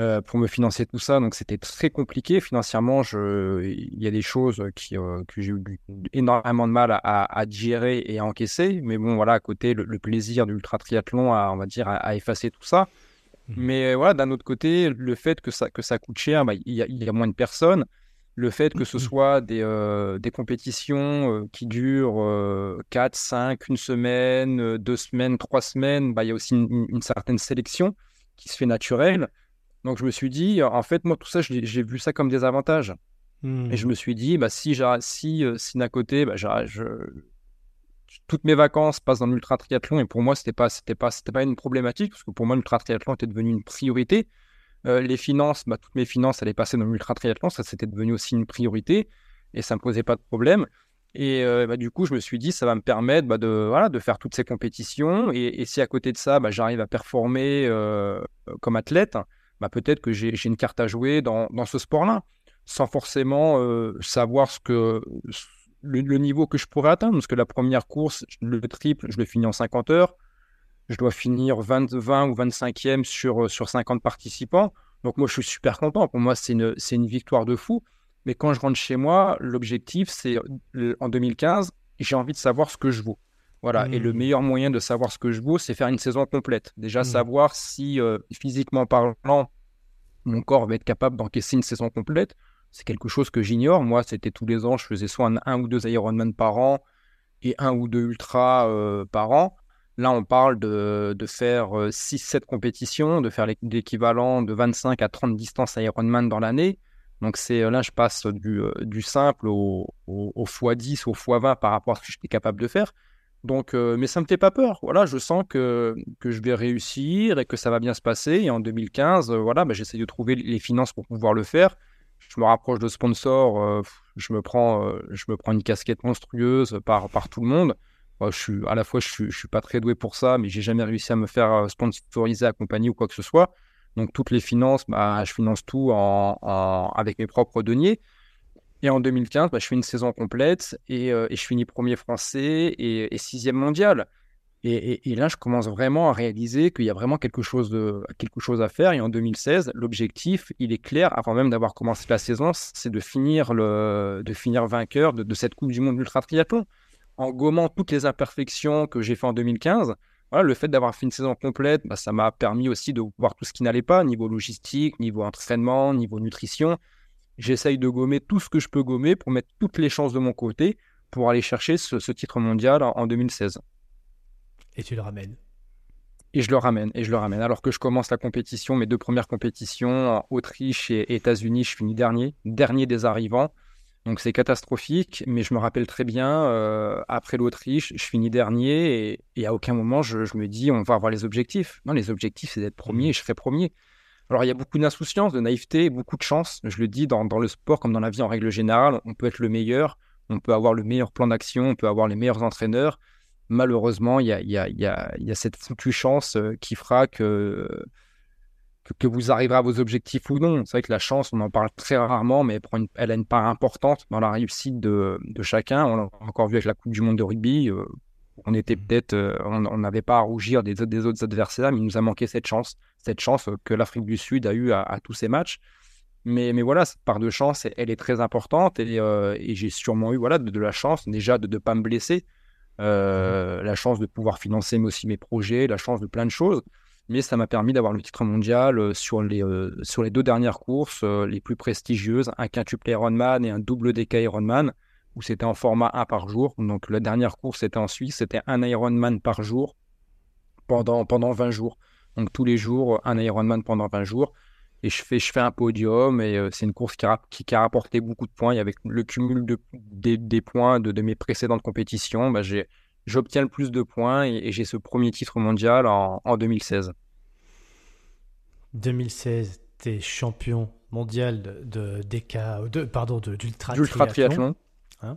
Euh, pour me financer tout ça. Donc c'était très compliqué financièrement. Il y a des choses qui, euh, que j'ai eu énormément de mal à, à, gérer et à encaisser. Mais bon, voilà, à côté, le, plaisir de l'ultra triathlon, à, on va dire, à, effacer tout ça. Mmh. Mais voilà, d'un autre côté, le fait que ça, que ça coûte cher, bah, il, y a, il, y a, moins de personnes. Le fait que ce soit des, euh, des compétitions qui durent 4, 5, une semaine, deux semaines, trois semaines, bah, il y a aussi une, une certaine sélection qui se fait naturelle. Donc je me suis dit, en fait, moi, tout ça, j'ai vu ça comme des avantages. Et je mmh. me suis dit, bah, si, si, euh, si d'un côté, bah, je, toutes mes vacances passent dans l'ultra triathlon, et pour moi, ce n'était pas, pas, pas une problématique, parce que pour moi, l'ultra triathlon était devenu une priorité. Euh, les finances, bah, toutes mes finances allaient passer dans l'ultra triathlon, ça c'était devenu aussi une priorité, et ça me posait pas de problème. Et euh, bah, du coup, je me suis dit, ça va me permettre bah, de, voilà, de faire toutes ces compétitions. Et, si à côté de ça, bah, j'arrive à performer comme athlète, bah, peut-être que j'ai une carte à jouer dans, dans ce sport-là, sans forcément euh, savoir ce que, le, niveau que je pourrais atteindre. Parce que la première course, le triple, je le finis en 50 heures. Je dois finir 20, 20 ou 25e sur, sur 50 participants. Donc moi, je suis super content. Pour moi, c'est une, une victoire de fou. Mais quand je rentre chez moi, l'objectif, c'est en 2015, j'ai envie de savoir ce que je vaux. Voilà. Et le mmh. meilleur moyen de savoir ce que je vaux, c'est faire une saison complète. Déjà, mmh. savoir si euh, physiquement parlant, mon corps va être capable d'encaisser une saison complète. C'est quelque chose que j'ignore. Moi, c'était tous les ans, je faisais soit un, ou deux Ironman par an et un ou deux Ultra euh, par an. Là, on parle de, de faire 6-7 euh, compétitions, de faire l'équivalent de 25 à 30 distances Ironman dans l'année. Donc là, je passe du, du simple au, au, au x10, au x20 par rapport à ce que j'étais capable de faire. Donc, euh, mais ça me fait pas peur. Voilà, je sens que, que je vais réussir et que ça va bien se passer. Et en 2015, euh, voilà, bah, j'essaie de trouver les finances pour pouvoir le faire. Je me rapproche de sponsors. Euh, je me prends, je me prends une casquette monstrueuse par, par tout le monde. je suis à la fois, je je suis pas très doué pour ça, mais j'ai jamais réussi à me faire sponsoriser, accompagner ou quoi que ce soit. Donc toutes les finances, bah, je finance tout en, avec mes propres deniers. Et en 2015, bah, je fais une saison complète euh, et, je finis premier français et, sixième mondial. Et, là, je commence vraiment à réaliser qu'il y a vraiment quelque chose, à faire. Et en 2016, l'objectif, il est clair, avant même d'avoir commencé la saison, c'est de finir, vainqueur de, cette Coupe du Monde ultra triathlon. En gommant toutes les imperfections que j'ai fait en 2015, voilà, le fait d'avoir fait une saison complète, bah, ça m'a permis aussi de voir tout ce qui n'allait pas, niveau logistique, niveau entraînement, niveau nutrition j'essaye de gommer tout ce que je peux gommer pour mettre toutes les chances de mon côté pour aller chercher ce, titre mondial en, 2016. Et tu le ramènes et je le ramène, et je le ramène. Alors que je commence la compétition, mes deux premières compétitions, en Autriche et États-Unis, je finis dernier, dernier des arrivants. Donc c'est catastrophique, mais je me rappelle très bien, euh, après l'Autriche, je finis dernier, et, à aucun moment je, je, me dis on va avoir les objectifs. Non, les objectifs c'est d'être premier, et mmh. je serai premier. Alors, il y a beaucoup d'insouciance, de naïveté, beaucoup de chance. Je le dis, dans, le sport comme dans la vie en règle générale, on peut être le meilleur, on peut avoir le meilleur plan d'action, on peut avoir les meilleurs entraîneurs. Malheureusement, il y a, y, a, y, a, y a, cette foutue chance euh, qui fera que, que, vous arriverez à vos objectifs ou non. C'est vrai que la chance, on en parle très rarement, mais elle, prend elle a une part importante dans la réussite de, de chacun. On l'a encore vu avec la Coupe du Monde de rugby. Euh, on était mmh. peut-être, euh, on n'avait pas à rougir des, des, autres adversaires, mais il nous a manqué cette chance, cette chance que l'Afrique du Sud a eu à, tous ses matchs. Mais, mais voilà, cette part de chance, elle est très importante et, euh, j'ai sûrement eu voilà, de, la chance déjà de ne pas me blesser, euh, la chance de pouvoir financer aussi mes projets, la chance de plein de choses. Mais ça m'a permis d'avoir le titre mondial sur les, sur les deux dernières courses les plus prestigieuses, un quintuple Ironman et un double DK Ironman où c'était en format 1 par jour. Donc la dernière course était en Suisse, c'était un Ironman par jour pendant, pendant 20 jours. Donc tous les jours, un Ironman pendant 20 jours. Et je fais, je fais un podium et euh, c'est une course qui a, qui, a, rapporté beaucoup de points. Et avec le cumul de, des, points de, de, mes précédentes compétitions, bah, j'obtiens le plus de points et, j'ai ce premier titre mondial en, en 2016. 2016, tu es champion mondial de, de, de pardon, d'ultra triathlon. Hein?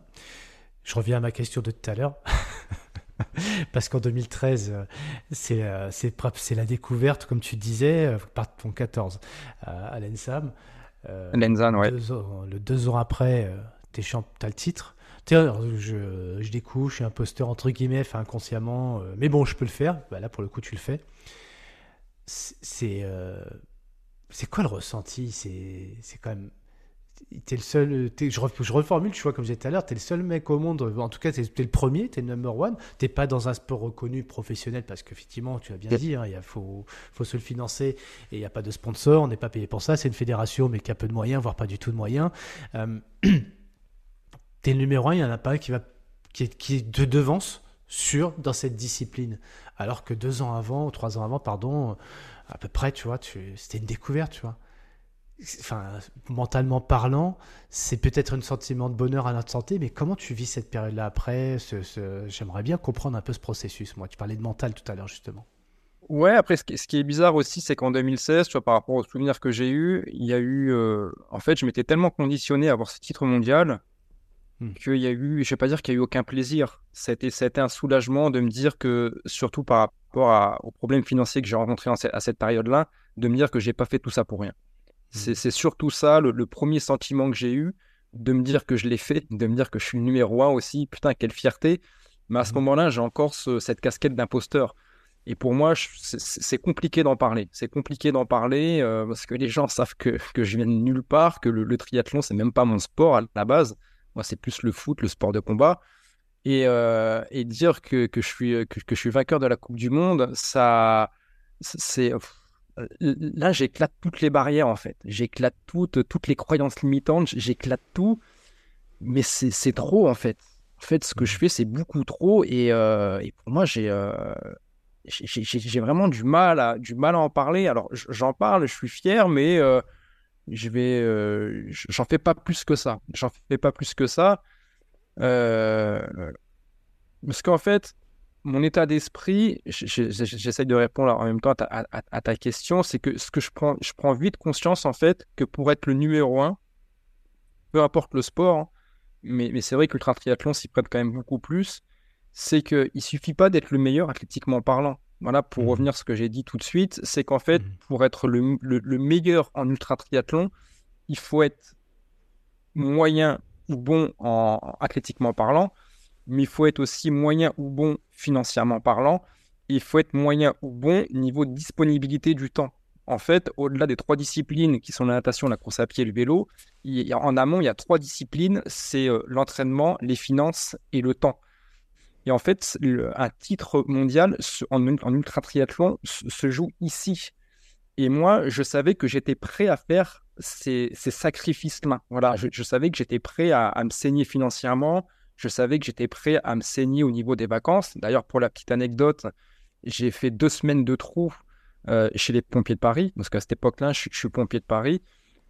je reviens à ma question de tout à l'heure. Parce qu'en 2013, euh, euh, c'est la découverte, comme tu disais, euh, par ton 14 à l'ENSAM. L'ENSAM, ouais. le deux ans après, tu as le titre. je, je découvre, je suis imposteur entre guillemets, inconsciemment, mais bon, je peux le faire. Bah, là, pour le coup, tu le fais. C'est euh, c'est quoi le ressenti? C'est quand même T'es le seul. je, je, reformule, tu vois, comme j'ai dit tout à l'heure, t'es le seul mec au monde. En tout cas, t'es es le premier, t'es le number one. T'es pas dans un sport reconnu professionnel parce qu'effectivement, tu l'as bien dit, hein, il faut, faut se le financer et il n'y a pas de sponsor, on n'est pas payé pour ça. C'est une fédération, mais qui a peu de moyens, voire pas du tout de moyens. Euh, t'es le numéro un, il y en a pas un qui va qui, qui te devance sur dans cette discipline. Alors que deux ans avant, ou trois ans avant, pardon, à peu près, tu vois, c'était une découverte, tu vois enfin, mentalement parlant, c'est peut-être un sentiment de bonheur à notre santé, mais comment tu vis cette période-là après J'aimerais bien comprendre un peu ce processus. Moi, tu parlais de mental tout à l'heure, justement. Ouais, après, ce qui, est bizarre aussi, c'est qu'en 2016, tu vois, par rapport aux souvenirs que j'ai eus, il y a eu. Euh, en fait, je m'étais tellement conditionné à avoir ce titre mondial hmm. qu'il y a eu. Je ne vais pas dire qu'il n'y a eu aucun plaisir. C'était, c'était un soulagement de me dire que, surtout par rapport aux problèmes financiers que j'ai rencontrés à cette période-là, de me dire que j'ai pas fait tout ça pour rien. Mmh. C'est surtout ça, le, premier sentiment que j'ai eu, de me dire que je l'ai fait, de me dire que je suis le numéro un aussi. Putain, quelle fierté. Mais à ce mmh. moment-là, j'ai encore cette casquette d'imposteur. Et pour moi, c'est compliqué d'en parler. C'est compliqué d'en parler euh, parce que les gens savent que, que, je viens de nulle part, que le, triathlon, c'est même pas mon sport à la base. Moi, c'est plus le foot, le sport de combat. Et, euh, et dire que, que, je suis, que, que, je suis vainqueur de la Coupe du Monde, ça, c'est euh, là, j'éclate toutes les barrières en fait. J'éclate toutes, toutes les croyances limitantes, j'éclate tout. Mais c'est trop en fait. En fait, ce que je fais, c'est beaucoup trop. Et, euh, pour moi, euh, j'ai j'ai vraiment du mal, à, du mal à en parler. Alors, j'en parle, je suis fier, mais je vais, j'en fais pas plus que ça. J'en fais pas plus que ça. parce qu'en fait, mon état d'esprit, j'essaye de répondre en même temps à ta, question, c'est que ce que je prends, je prends vite conscience en fait que pour être le numéro un, peu importe le sport, hein, mais, c'est vrai que triathlon s'y prête quand même beaucoup plus, c'est qu'il ne suffit pas d'être le meilleur athlétiquement parlant. Voilà, pour mmh revenir à ce que j'ai dit tout de suite, c'est qu'en fait, mmh pour être le, le meilleur en ultra triathlon, il faut être moyen ou bon en athlétiquement parlant, mais il faut être aussi moyen ou bon financièrement parlant. il faut être moyen ou bon niveau disponibilité du temps. En fait, au-delà des trois disciplines qui sont la natation, la course à pied et le vélo, en amont, il y a trois disciplines, c'est euh, l'entraînement, les finances et le temps. Et en fait, un titre mondial en, en ultra triathlon se joue ici. Et moi, je savais que j'étais prêt à faire ces, sacrifices-là. Voilà, je, savais que j'étais prêt à, me saigner financièrement, je savais que j'étais prêt à me saigner au niveau des vacances. D'ailleurs, pour la petite anecdote, j'ai fait deux semaines de trou euh, chez les pompiers de Paris, parce qu'à cette époque-là, je, suis pompier de Paris.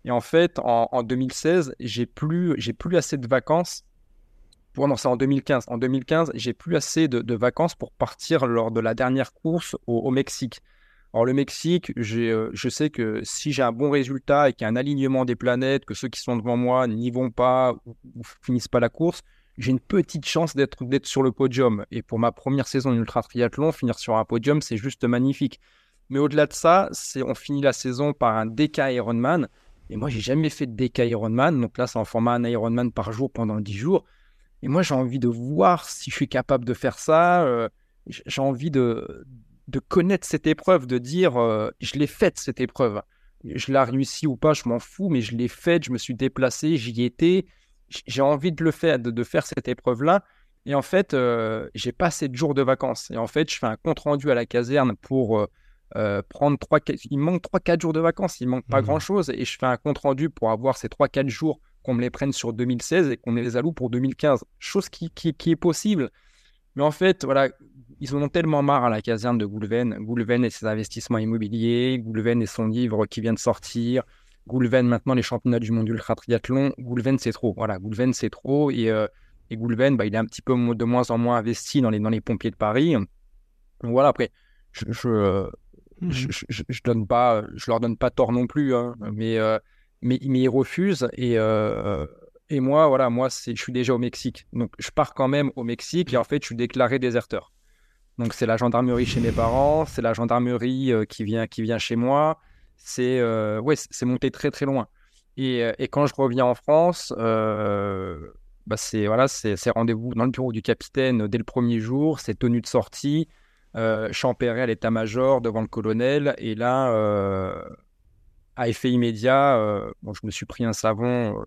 Et en fait, en, 2016, j'ai plus, j'ai plus assez de vacances. Pour, non, c'est en 2015. En 2015, j'ai plus assez de, vacances pour partir lors de la dernière course au, Mexique. Alors, le Mexique, euh, je sais que si j'ai un bon résultat et qu'il y a un alignement des planètes, que ceux qui sont devant moi n'y vont pas ou, ou finissent pas la course, j'ai une petite chance d'être sur le podium. Et pour ma première saison d'ultra triathlon, finir sur un podium, c'est juste magnifique. Mais au-delà de ça, on finit la saison par un DK Ironman. Et moi, j'ai jamais fait de DK Ironman. Donc là, c'est en format un Ironman par jour pendant 10 jours. Et moi, j'ai envie de voir si je suis capable de faire ça. Euh, j'ai envie de, de connaître cette épreuve, de dire euh, je l'ai faite cette épreuve. Je l'ai réussi ou pas, je m'en fous, mais je l'ai faite, je me suis déplacé, j'y étais j'ai envie de le faire, de, faire cette épreuve-là. Et en fait, euh, j'ai pas assez de jours de vacances. Et en fait, je fais un compte rendu à la caserne pour euh, euh, prendre 3 Il manque 3-4 jours de vacances. Il manque pas mmh. grand-chose. Et je fais un compte rendu pour avoir ces 3-4 jours qu'on me les prenne sur 2016 et qu'on me les alloue pour 2015. Chose qui, qui, est possible. Mais en fait, voilà, ils en ont tellement marre à la caserne de Goulven. Goulven et ses investissements immobiliers, Goulven et son livre qui vient de sortir, Goulven, maintenant, les championnats du monde ultra triathlon, Goulven, c'est trop. Voilà, Goulven, c'est trop. Et, euh, et Goulven, bah, il est un petit peu de moins en moins investi dans les, dans les pompiers de Paris. Donc voilà, après, je, je, euh, mmh je, donne pas, je leur donne pas tort non plus, hein, mais, euh, mais, mais, ils refusent. Et, et moi, voilà, moi, je suis déjà au Mexique. Donc, je pars quand même au Mexique et en fait, je suis déclaré déserteur. Donc, c'est la gendarmerie chez mes parents, c'est la gendarmerie qui, vient, qui vient chez moi c'est euh, ouais, c'est monté très très loin. Et, et, quand je reviens en France, bah c'est voilà, c'est rendez-vous dans le bureau du capitaine dès le premier jour, c'est tenue de sortie, euh, à l'état-major devant le colonel. Et là, euh, à effet immédiat, euh, bon, je me suis pris un savon euh,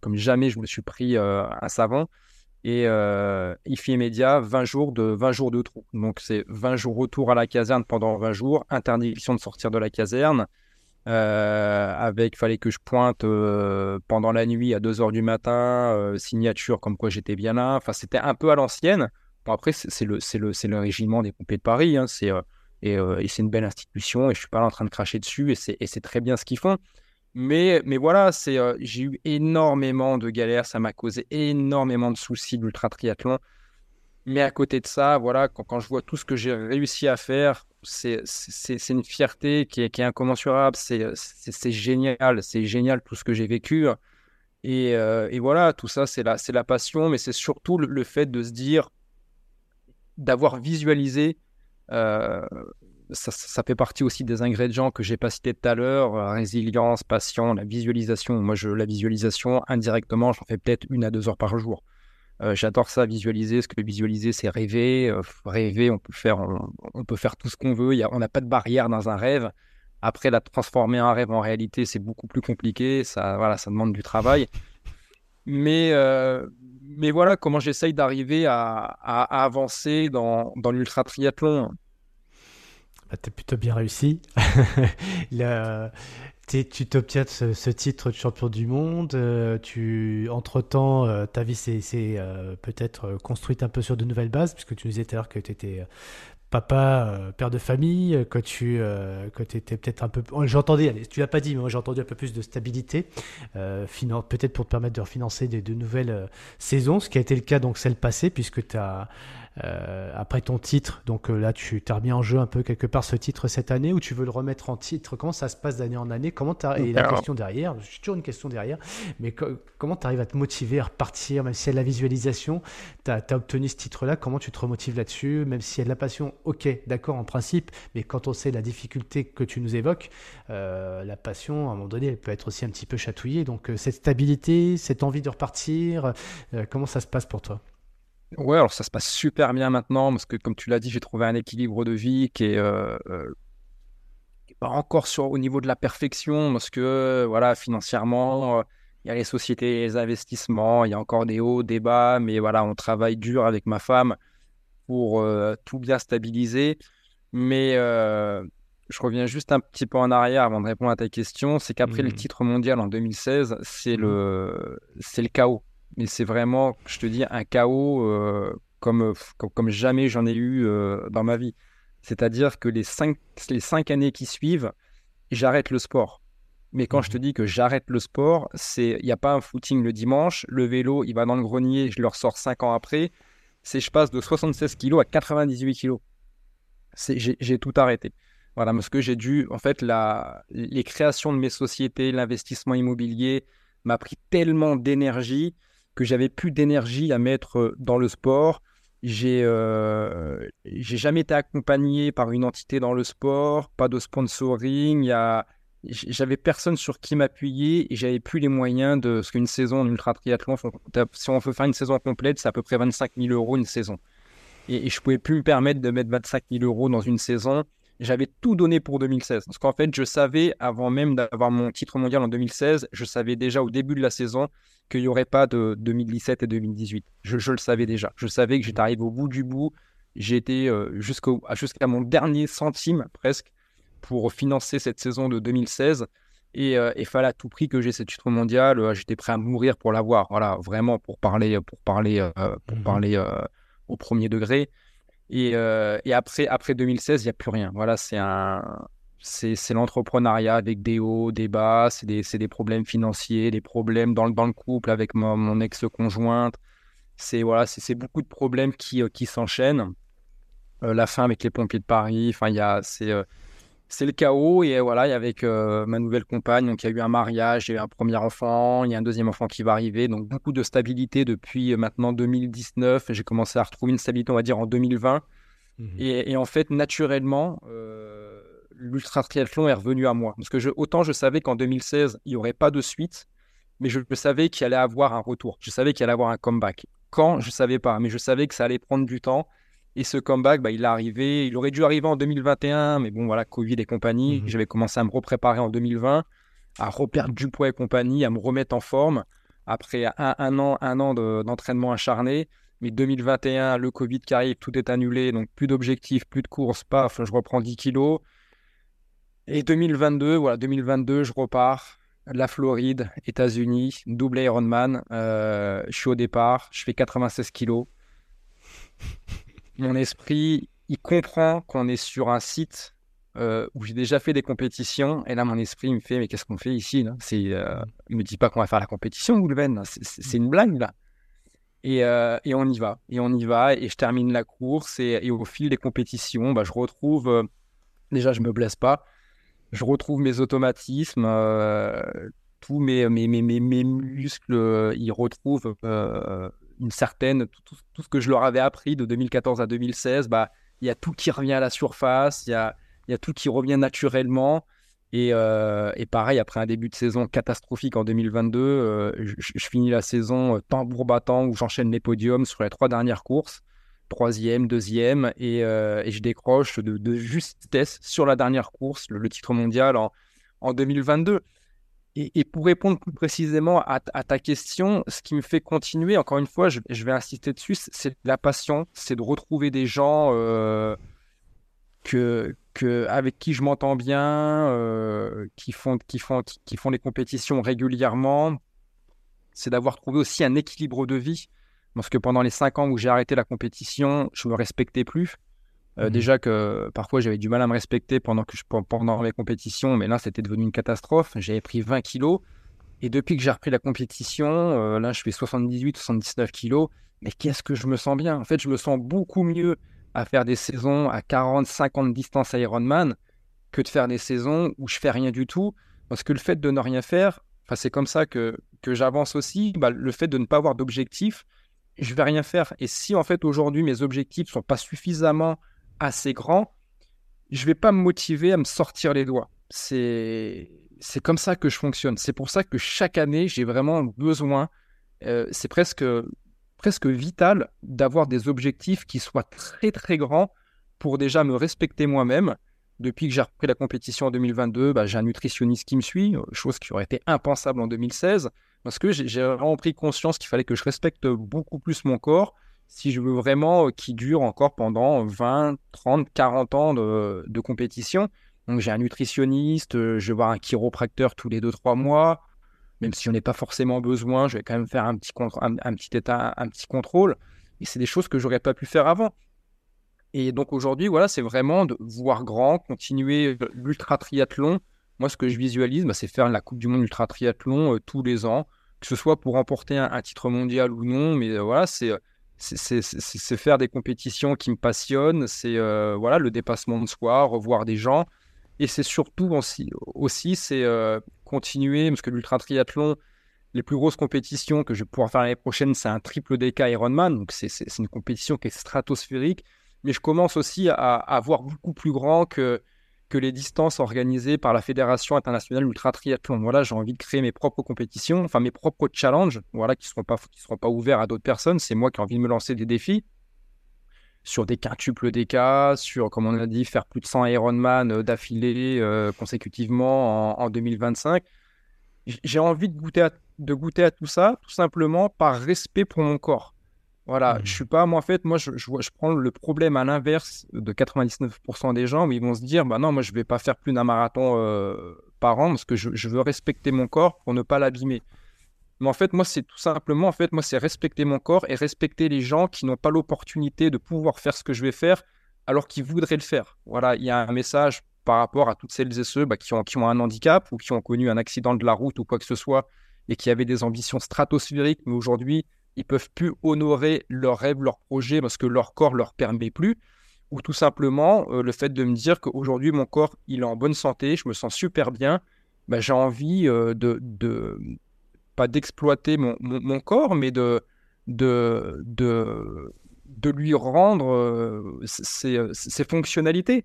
comme jamais je me suis pris un savon. Et effet immédiat, 20 jours de 20 jours de trou. Donc c'est 20 jours retour à la caserne pendant 20 jours, interdiction de sortir de la caserne. Euh, avec fallait que je pointe pendant la nuit à 2 heures du matin, signature comme quoi j'étais bien là. Enfin, c'était un peu à l'ancienne. Bon, après, c'est le, le, le régiment des pompiers de Paris. Hein, c'est, et, et c'est une belle institution et je suis pas là en train de cracher dessus et c'est très bien ce qu'ils font. Mais, mais voilà, c'est j'ai eu énormément de galères, ça m'a causé énormément de soucis d'ultra triathlon. Mais à côté de ça, voilà, quand, je vois tout ce que j'ai réussi à faire, c'est une fierté qui est, incommensurable. C'est génial, c'est génial tout ce que j'ai vécu. Et, et, voilà, tout ça, c'est la, passion, mais c'est surtout le, fait de se dire, d'avoir visualisé. Euh, ça, fait partie aussi des ingrédients que j'ai pas cités tout à l'heure, résilience, passion, la visualisation. Moi, la visualisation, indirectement, j'en fais peut-être une à deux heures par jour. Euh, j'adore ça, visualiser. Ce que visualiser, c'est rêver. Euh, rêver, on peut faire, on, peut faire tout ce qu'on veut. On n'a pas de barrière dans un rêve. Après, la transformer un rêve en réalité, c'est beaucoup plus compliqué. Ça, voilà, ça demande du travail. Mais, euh, mais voilà comment j'essaye d'arriver à, avancer dans, l'ultra triathlon. Bah, plutôt bien réussi. tu t'obtiens ce, titre de champion du monde. Euh, tu, entre-temps, euh, ta vie s'est euh, peut-être construite un peu sur de nouvelles bases, puisque tu nous disais tout à l'heure que tu étais papa, père de famille, que tu que étais peut-être un peu. Oh, j'entendais, tu l'as pas dit, mais moi j'ai entendu un peu plus de stabilité, peut-être pour te permettre de refinancer de nouvelles saisons, ce qui a été le cas donc celle passée, puisque tu as euh, après ton titre, donc euh, là tu as remis en jeu un peu quelque part ce titre cette année ou tu veux le remettre en titre? Comment ça se passe d'année en année? Comment as... Et la question derrière, j'ai toujours une question derrière, mais comment tu arrives à te motiver à repartir, même si y a la visualisation, tu as, obtenu ce titre-là, comment tu te remotives là-dessus? Même s'il y a de la passion, ok, d'accord en principe, mais quand on sait la difficulté que tu nous évoques, euh, la passion, à un moment donné, elle peut être aussi un petit peu chatouillée. Donc cette stabilité, cette envie de repartir, comment ça se passe pour toi? Ouais, alors ça se passe super bien maintenant parce que, comme tu l'as dit, j'ai trouvé un équilibre de vie qui est, euh, euh, pas encore sur, au niveau de la perfection parce que, voilà, financièrement, euh, il y a les sociétés, les investissements, il y a encore des hauts, des bas, mais voilà, on travaille dur avec ma femme pour tout bien stabiliser. Mais je reviens juste un petit peu en arrière avant de répondre à ta question. C'est qu'après le mmh. titre mondial en 2016, c'est mmh. le, c'est le chaos mais c'est vraiment, je te dis, un chaos euh, comme, comme, jamais j'en ai eu euh, dans ma vie. C'est-à-dire que les cinq, les cinq années qui suivent, j'arrête le sport. Mais quand je te mmh dis que j'arrête le sport, c'est il n'y a pas un footing le dimanche, le vélo, il va dans le grenier, je le ressors cinq ans après. C'est je passe de 76 kg à 98 kg. J'ai tout arrêté. Voilà, parce que j'ai dû, en fait, la, les créations de mes sociétés, l'investissement immobilier m'a pris tellement d'énergie que j'avais plus d'énergie à mettre euh, dans le sport. J'ai euh, jamais été accompagné par une entité dans le sport, pas de sponsoring. J'avais personne sur qui m'appuyer et j'avais plus les moyens de ce qu'une saison en ultra triathlon. Si on veut faire une saison complète, c'est à peu près 25 000 euros une saison. Et, et je pouvais plus me permettre de mettre 25 000 euros dans une saison j'avais tout donné pour 2016. Parce qu'en fait, je savais, avant même d'avoir mon titre mondial en 2016, je savais déjà au début de la saison qu'il n'y aurait pas de 2017 et 2018. Je, le savais déjà. Je savais que j'étais arrivé au bout du bout. J'étais euh, jusqu'à mon dernier centime presque pour financer cette saison de 2016. Et euh, il fallait à tout prix que j'ai ce titre mondial. Euh, j'étais prêt à mourir pour l'avoir. Voilà, vraiment pour parler, pour parler, pour mmh parler au premier degré. Euh, et, après, après 2016, il n'y a plus rien. Voilà, c'est un, c'est, l'entrepreneuriat avec des hauts, des bas, c'est des, des, problèmes financiers, des problèmes dans, dans le couple avec mon, ex-conjointe. C'est voilà, beaucoup de problèmes qui, euh, qui s'enchaînent. Euh, la fin avec les pompiers de Paris, enfin, c'est, c'est le chaos. Et voilà, avec ma nouvelle compagne, donc il y a eu un mariage, j'ai eu un premier enfant, il y a un deuxième enfant qui va arriver. Donc beaucoup de stabilité depuis maintenant 2019. J'ai commencé à retrouver une stabilité, on va dire, en 2020. Mmh et, en fait, naturellement, l'ultra triathlon est revenu à moi. Parce que je, autant je savais qu'en 2016, il n'y aurait pas de suite, mais je, savais qu'il allait avoir un retour. Je savais qu'il allait avoir un comeback. Quand, je ne savais pas, mais je savais que ça allait prendre du temps. Et ce comeback, bah, il est arrivé. Il aurait dû arriver en 2021, mais bon, voilà, Covid et compagnie. Mmh J'avais commencé à me repréparer en 2020, à reperdre du poids et compagnie, à me remettre en forme après un, an, un an d'entraînement acharné. Mais 2021, le Covid qui arrive, tout est annulé, donc plus d'objectifs, plus de courses, paf, je reprends 10 kilos. Et 2022, voilà, 2022, je repars. La Floride, États-Unis, double Ironman. Euh, je suis au départ, je fais 96 kilos. Mon esprit, il comprend qu'on est sur un site euh, où j'ai déjà fait des compétitions. Et là, mon esprit me fait Mais qu'est-ce qu'on fait ici là? C'est, euh, me dit pas qu'on va faire la compétition, Goulven. C'est, une blague là. Et, et, on y va. Et on y va. Et je termine la course. Et, au fil des compétitions, bah, je retrouve. Déjà, je me blesse pas. Je retrouve mes automatismes. Euh, tous mes, mes, mes, mes, muscles, ils retrouvent une certaine. Tout, ce que je leur avais appris de 2014 à 2016, bah, il y a tout qui revient à la surface. Il y a, y a tout qui revient naturellement. Euh, et, pareil, après un début de saison catastrophique en 2022, euh, je, finis la saison euh, tambour battant où j'enchaîne les podiums sur les trois dernières courses, troisième, deuxième, et, je décroche de, justesse sur la dernière course, le, titre mondial en, en 2022. Et, pour répondre plus précisément à, ta question, ce qui me fait continuer, encore une fois, je, vais insister dessus, c'est la passion, c'est de retrouver des gens que, avec qui je m'entends bien, euh, qui, font, qui, font, qui, font les compétitions régulièrement, c'est d'avoir trouvé aussi un équilibre de vie. Parce que pendant les cinq ans où j'ai arrêté la compétition, je me respectais plus. Euh, mmh déjà que parfois j'avais du mal à me respecter pendant, que je, pendant mes compétitions, mais là c'était devenu une catastrophe. J'avais pris 20 kilos. Et depuis que j'ai repris la compétition, euh, là je fais 78-79 kilos. Mais qu'est-ce que je me sens bien? En fait, je me sens beaucoup mieux à faire des saisons à 40, 50 distances à Ironman que de faire des saisons où je fais rien du tout. Parce que le fait de ne rien faire, c'est comme ça que, que j'avance aussi. Bah, le fait de ne pas avoir d'objectif, je vais rien faire. Et si en fait aujourd'hui mes objectifs sont pas suffisamment assez grands, je vais pas me motiver à me sortir les doigts. C'est c'est comme ça que je fonctionne. C'est pour ça que chaque année j'ai vraiment besoin. Euh, c'est presque presque vital d'avoir des objectifs qui soient très très grands pour déjà me respecter moi-même. Depuis que j'ai repris la compétition en 2022, bah, j'ai un nutritionniste qui me suit, chose qui aurait été impensable en 2016, parce que j'ai vraiment pris conscience qu'il fallait que je respecte beaucoup plus mon corps si je veux vraiment qu'il dure encore pendant 20, 30, 40 ans de, compétition. Donc j'ai un nutritionniste, je vais voir un chiropracteur tous les 2-3 mois, même si on n'est pas forcément besoin, je vais quand même faire un petit, un, petit état, un petit contrôle. Et c'est des choses que j'aurais pas pu faire avant. Et donc aujourd'hui, voilà, c'est vraiment de voir grand, continuer l'ultra triathlon. Moi, ce que je visualise, bah, c'est faire la Coupe du Monde ultra triathlon euh, tous les ans, que ce soit pour remporter un, titre mondial ou non. Mais euh, voilà, c'est c'est faire des compétitions qui me passionnent, c'est euh, voilà le dépassement de soi, revoir des gens. Et c'est surtout aussi, c'est euh, continuer, parce que l'ultra triathlon, les plus grosses compétitions que je vais pouvoir faire l'année prochaine, c'est un triple DK Ironman. Donc c'est une compétition qui est stratosphérique. Mais je commence aussi à, à voir beaucoup plus grand que, que les distances organisées par la Fédération internationale ultra triathlon. Voilà, j'ai envie de créer mes propres compétitions, enfin mes propres challenges, voilà, qui ne seront pas, seront pas ouverts à d'autres personnes. C'est moi qui ai envie de me lancer des défis sur des quintuples cas, sur, comme on a dit, faire plus de 100 Ironman euh, d'affilée euh, consécutivement en, 2025. J'ai envie de goûter, de goûter à tout ça, tout simplement par respect pour mon corps. Voilà, je mmh. suis pas, moi en fait, moi je, je, je prends le problème à l'inverse de 99% des gens où ils vont se dire, bah non, moi je vais pas faire plus d'un marathon euh, par an parce que je, je, veux respecter mon corps pour ne pas l'abîmer. Mais en fait, moi, c'est tout simplement, en fait, moi, c'est respecter mon corps et respecter les gens qui n'ont pas l'opportunité de pouvoir faire ce que je vais faire alors qu'ils voudraient le faire. Voilà, il y a un message par rapport à toutes celles et ceux bah, qui, ont, qui ont un handicap ou qui ont connu un accident de la route ou quoi que ce soit et qui avaient des ambitions stratosphériques, mais aujourd'hui, ils peuvent plus honorer leurs rêves, leurs projets parce que leur corps leur permet plus. Ou tout simplement euh, le fait de me dire qu'aujourd'hui, mon corps, il est en bonne santé, je me sens super bien, bah, j'ai envie euh, de, de, pas d'exploiter mon, mon, corps, mais de, de, de, de lui rendre euh, ses, ses, fonctionnalités.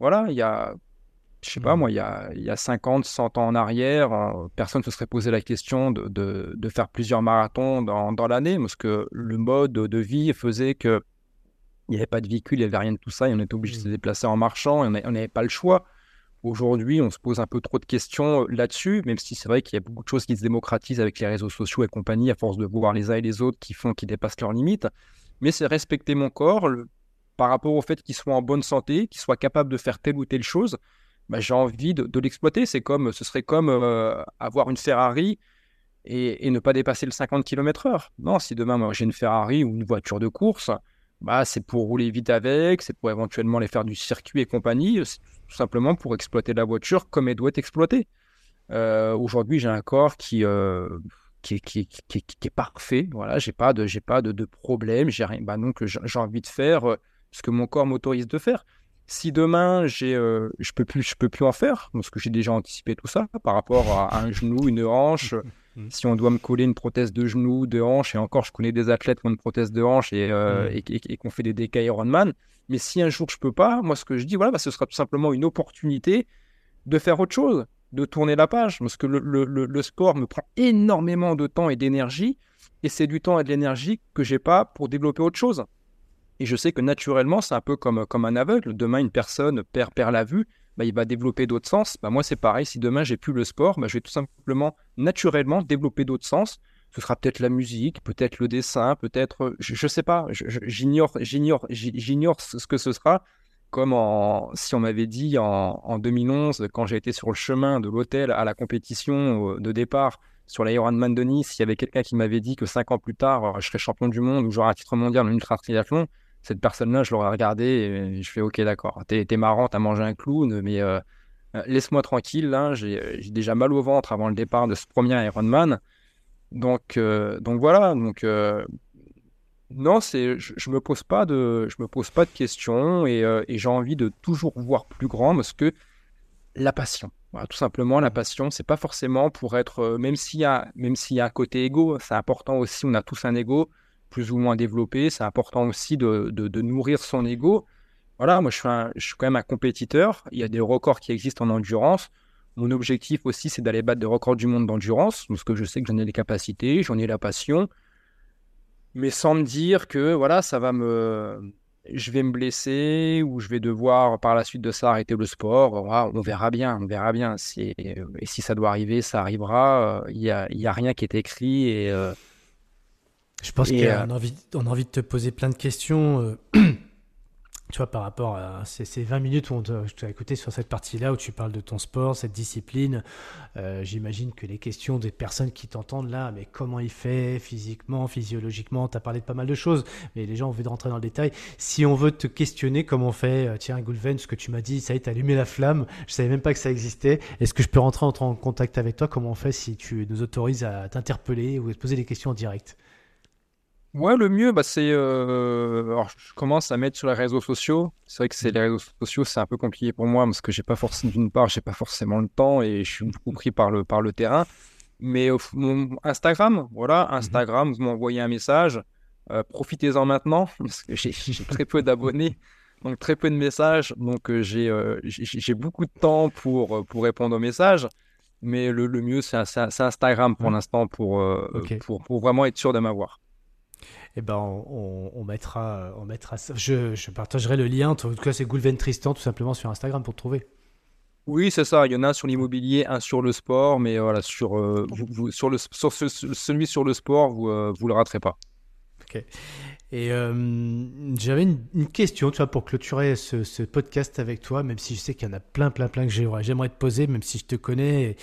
Voilà, il y a je sais pas, mmh. moi, il y a, il y a 50, 100 ans en arrière, personne ne se serait posé la question de, de, faire plusieurs marathons dans, dans l'année, parce que le mode de vie faisait que il n'y avait pas de véhicule, il n'y avait rien de tout ça, et on était obligé de se mmh. déplacer en marchant, et on n'avait pas le choix. Aujourd'hui, on se pose un peu trop de questions là-dessus, même si c'est vrai qu'il y a beaucoup de choses qui se démocratisent avec les réseaux sociaux et compagnie, à force de voir les uns et les autres qui font, qui dépassent leurs limites. Mais c'est respecter mon corps par rapport au fait qu'il soit en bonne santé, qu'il soit capable de faire telle ou telle chose. Bah, j'ai envie de, l'exploiter. C'est comme, ce serait comme euh, avoir une Ferrari et, ne pas dépasser le 50 km/h. Non, si demain j'ai une Ferrari ou une voiture de course, bah, c'est pour rouler vite avec, c'est pour éventuellement les faire du circuit et compagnie tout simplement pour exploiter la voiture comme elle doit être exploitée. Euh, aujourd'hui, j'ai un corps qui, euh, qui, qui, est parfait. Voilà, j'ai pas de, j'ai pas de, de problème. J'ai rien. Bah, donc, j'ai envie de faire ce que mon corps m'autorise de faire. Si demain j'ai, je peux plus, je peux plus en faire parce que j'ai déjà anticipé tout ça par rapport à un genou, une hanche. Mmh. Si on doit me coller une prothèse de genou, de hanche, et encore, je connais des athlètes qui ont une prothèse de hanche et, euh, et, qu'on fait des DK Ironman. Mais si un jour je peux pas, moi, ce que je dis, voilà, bah, ce sera tout simplement une opportunité de faire autre chose, de tourner la page. Parce que le, le, le, sport me prend énormément de temps et d'énergie. Et c'est du temps et de l'énergie que j'ai pas pour développer autre chose. Et je sais que naturellement, c'est un peu comme, comme un aveugle. Demain, une personne perd, perd la vue. Bah, il va développer d'autres sens. Bah, moi, c'est pareil. Si demain, j'ai plus le sport, bah, je vais tout simplement, naturellement, développer d'autres sens. Ce sera peut-être la musique, peut-être le dessin, peut-être, je ne sais pas, j'ignore, ce que ce sera. Comme si on m'avait dit en, en 2011, quand j'ai été sur le chemin de l'hôtel à la compétition euh, de départ sur l'Ironman de Nice, il y avait quelqu'un qui m'avait dit que cinq ans plus tard, je serais champion du monde ou j'aurais un titre mondial en ultra triathlon cette personne-là, je l'aurais regardé et je fais ok, d'accord, t'es, marrant, t'as mangé un clown, mais euh, euh, laisse-moi tranquille. Là, j'ai, déjà mal au ventre avant le départ de ce premier Ironman. Donc, euh, donc voilà. Donc, non, c'est, je, me pose pas de, je me pose pas de questions et, j'ai envie de toujours voir plus grand parce que la passion. tout simplement, la passion, c'est pas forcément pour être, même s'il y a, même s'il y a un côté égo, c'est important aussi. On a tous un ego plus ou moins développé. C'est important aussi de, nourrir son ego. Voilà, moi je suis, quand même un compétiteur. Il y a des records qui existent en endurance. Mon objectif aussi, c'est d'aller battre des records du monde d'endurance, parce que je sais que j'en ai les capacités, j'en ai la passion, mais sans me dire que voilà, ça va me, je vais me blesser ou je vais devoir par la suite de ça arrêter le sport. on verra bien, on verra bien. Si, et si ça doit arriver, ça arrivera. Il n'y a rien qui est écrit et euh, je pense qu'on a, euh, envie, on a envie de te poser plein de questions. Euh, tu vois, par rapport à ces, 20 minutes où je t'ai écouté sur cette partie-là, où tu parles de ton sport, cette discipline, euh, j'imagine que les questions des personnes qui t'entendent là, mais comment il fait physiquement, physiologiquement, tu as parlé de pas mal de choses, mais les gens ont envie de rentrer dans le détail. Si on veut te questionner comment on fait, tiens, Goulven, ce que tu m'as dit, ça y est, t'as allumé la flamme, je savais même pas que ça existait. Est-ce que je peux rentrer en contact avec toi? Comment on fait si tu nous autorises à t'interpeller ou à te poser des questions en direct? Ouais, le mieux, bah, c'est. Euh, alors, je commence à mettre sur les réseaux sociaux. C'est vrai que c'est les réseaux sociaux, c'est un peu compliqué pour moi parce que j'ai pas forcément, d'une part, j'ai pas forcément le temps et je suis beaucoup pris par le, par le terrain. Mais mon Instagram, voilà, mmh Instagram, vous m'envoyez un message. Euh, profitez-en maintenant parce que j'ai très peu d'abonnés, donc très peu de messages. Donc, euh, j'ai j'ai beaucoup de temps pour, pour répondre aux messages. Mais le, le mieux, c'est Instagram pour l'instant pour, pour, pour vraiment être sûr de m'avoir eh ben, on, mettra, on mettra Je, je, partagerai le lien. En tout cas, c'est Goulven Tristan, tout simplement, sur Instagram pour trouver. Oui, c'est ça. Il y en a un sur l'immobilier, un sur le sport, mais voilà, sur, euh, sur, le, sur celui sur le sport, vous ne euh, le raterez pas. Ok. Et euh, j'avais une, question, tu vois, pour clôturer ce, ce, podcast avec toi, même si je sais qu'il y en a plein, plein, plein que j'aimerais te poser, même si je te connais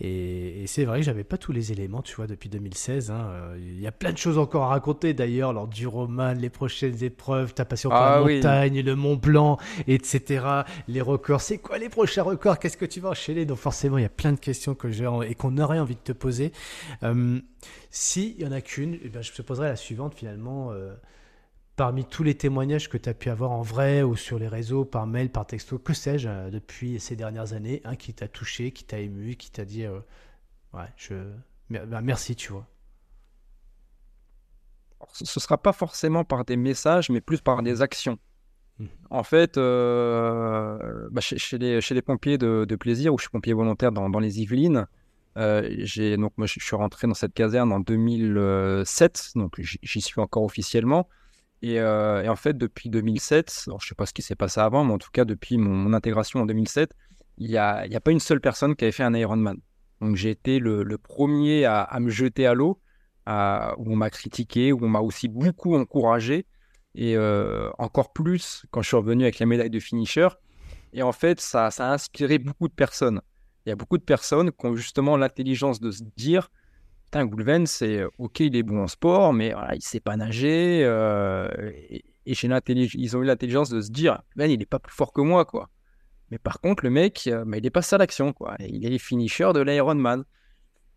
et, c'est vrai que j'avais pas tous les éléments, tu vois, depuis 2016. Hein. Il y a plein de choses encore à raconter d'ailleurs, lors du roman, les prochaines épreuves, ta passion pour la ah montagne, le Mont Blanc, etc. Les records, c'est quoi les prochains records? Qu'est-ce que tu vas enchaîner? Donc forcément, il y a plein de questions que j'ai et qu'on aurait envie de te poser. Euh, S'il y en a qu'une, eh ben, je te poserai la suivante finalement. Euh, parmi tous les témoignages que tu as pu avoir en vrai ou sur les réseaux, par mail, par texto, que sais-je, euh, depuis ces dernières années, un qui t'a touché, qui t'a ému, qui t'a dit euh, Ouais, je. Bah, merci, tu vois. Ce ne sera pas forcément par des messages, mais plus par des actions. En fait, bah, chez, les, chez, les, pompiers de, plaisir, où je suis pompier volontaire dans, dans les Yvelines, j'ai donc moi, je suis rentré dans cette caserne en 2007, donc j'y suis encore officiellement. Et, en fait, depuis 2007, je ne sais pas ce qui s'est passé avant, mais en tout cas, depuis mon, intégration en 2007, il n'y a, pas une seule personne qui avait fait un Ironman. Donc j'ai été le, premier à, me jeter à l'eau, où on m'a critiqué, où on m'a aussi beaucoup encouragé, et encore plus quand je suis revenu avec la médaille de finisher. Et en fait, ça, a inspiré beaucoup de personnes. Il y a beaucoup de personnes qui ont justement l'intelligence de se dire Goulven, c'est ok, il est bon en sport, mais voilà, il sait pas nager. et, ils ont eu l'intelligence de se dire Ben, il n'est pas plus fort que moi, quoi. Mais par contre, le mec, euh, bah, il est passé à l'action. Quoi. Il est finisher de l'Ironman.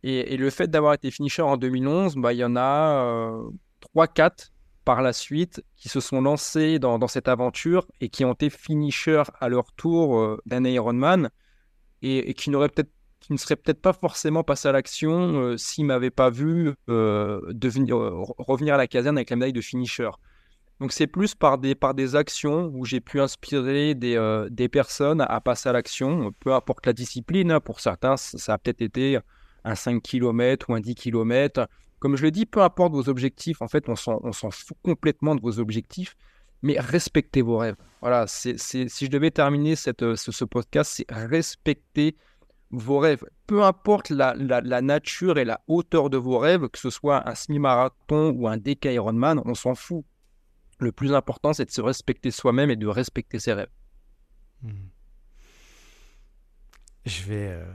Et, et, le fait d'avoir été finisher en 2011, bah, il y en a euh, 3-4 par la suite qui se sont lancés dans, dans, cette aventure et qui ont été finishers à leur tour euh, d'un Ironman et, et qui n'auraient peut-être qui ne seraient peut-être pas forcément passés à l'action euh, s'ils ne m'avaient pas vu devenir, revenir à la caserne avec la médaille de finisher. Donc c'est plus par des, par des actions où j'ai pu inspirer des, euh, des, personnes à passer à l'action, peu importe la discipline. Hein. Pour certains, ça a peut-être été un 5 km ou un 10 km. Comme je le dis, peu importe vos objectifs, en fait, on s'en fout complètement de vos objectifs, mais respectez vos rêves. Voilà, si je devais terminer euh, ce, ce podcast, c'est respecter vos rêves. Peu importe la, la, la, nature et la hauteur de vos rêves, que ce soit un semi-marathon ou un DK Ironman, on s'en fout le plus important, c'est de se respecter soi-même et de respecter ses rêves. Hmm. Je vais, euh,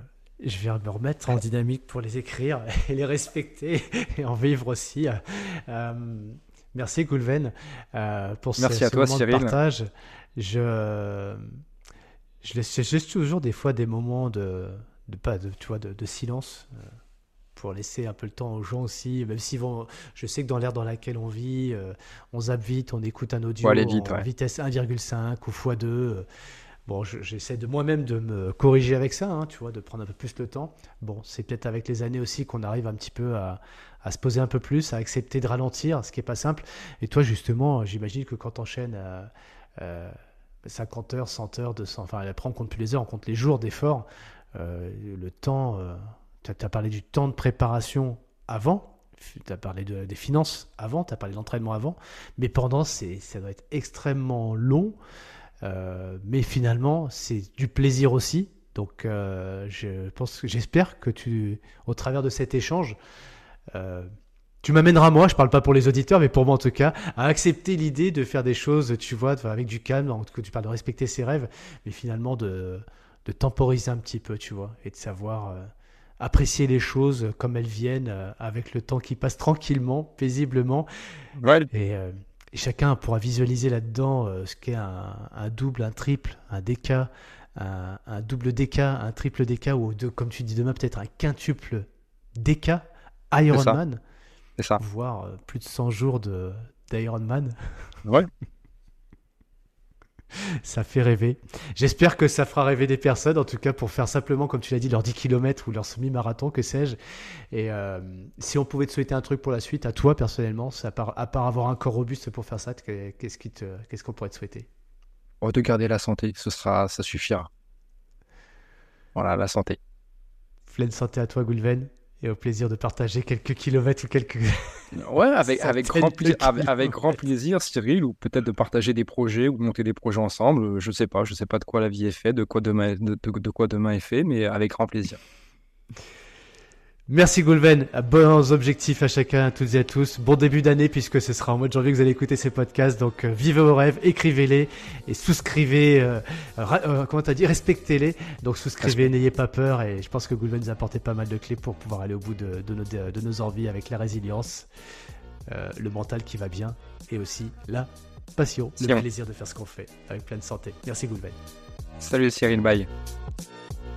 je vais me remettre en dynamique pour les écrire et les respecter et en vivre aussi. Euh, merci Goulven euh, pour merci ce, à toi, moment de partage. Je, je laisse, toujours des fois des moments de, de pas de, tu vois, de, de silence pour laisser un peu le temps aux gens aussi, même si vont, je sais que dans l'ère dans laquelle on vit, euh, on zappe vite, on écoute un audio en vitesse 1,5 ou x2. Euh, bon, j'essaie de moi-même de me corriger avec ça, hein, tu vois, de prendre un peu plus le temps. Bon, c'est peut-être avec les années aussi qu'on arrive un petit peu à, à, se poser un peu plus, à accepter de ralentir, ce qui n'est pas simple. Et toi, justement, j'imagine que quand tu enchaînes euh, 50 heures, 100 heures, 200, enfin, après on compte plus les heures, on compte les jours d'effort, euh, le temps tu as parlé du temps de préparation avant, tu as parlé de, des finances avant, tu as parlé de l'entraînement avant, mais pendant, ça doit être extrêmement long. Euh, mais finalement, c'est du plaisir aussi. Donc, euh, je pense, j'espère que tu, au travers de cet échange, euh, tu m'amèneras moi, je parle pas pour les auditeurs, mais pour moi en tout cas, à accepter l'idée de faire des choses, tu vois, avec du calme, que tu parles de respecter ses rêves, mais finalement de, de temporiser un petit peu, tu vois, et de savoir apprécier les choses comme elles viennent, euh, avec le temps qui passe tranquillement, paisiblement. Euh, et, chacun pourra visualiser là-dedans euh, ce qu'est un, double, un triple, un DK, un, double DK, un triple DK, ou comme tu dis demain, peut-être un quintuple DK, Ironman. C'est ça. Voire plus de 100 jours d'Ironman. Ouais. ça fait rêver. J'espère que ça fera rêver des personnes, en tout cas pour faire simplement, comme tu l'as dit, leur 10 km ou leur semi-marathon, que sais-je. Et euh, si on pouvait te souhaiter un truc pour la suite, à toi personnellement, à part, à part avoir un corps robuste pour faire ça, qu'est-ce qu'on pourrait te souhaiter? Oh, De garder la santé, ce sera, ça suffira. Voilà, la santé. Pleine santé à toi, Goulven et au plaisir de partager quelques kilomètres ou quelques. Ouais, avec, avec, grand, avec, grand plaisir, Cyril, ou peut-être de partager des projets ou de monter des projets ensemble. Je sais pas, je sais pas de quoi la vie est faite, de quoi demain, de quoi demain est fait, mais avec grand plaisir. Merci Goulven, bons objectifs à chacun, à toutes et à tous. Bon début d'année puisque ce sera en mois de janvier que vous allez écouter ces podcasts. Donc euh, vivez vos rêves, écrivez-les et souscrivez, euh, euh, comment t'as dit, respectez-les. Donc souscrivez, n'ayez pas peur et je pense que Goulven nous a apporté pas mal de clés pour pouvoir aller au bout de, de, nos, de nos, envies avec la résilience, le mental qui va bien et aussi la passion, le plaisir de faire ce qu'on fait avec pleine santé. Merci Goulven. Salut Cyril, bye.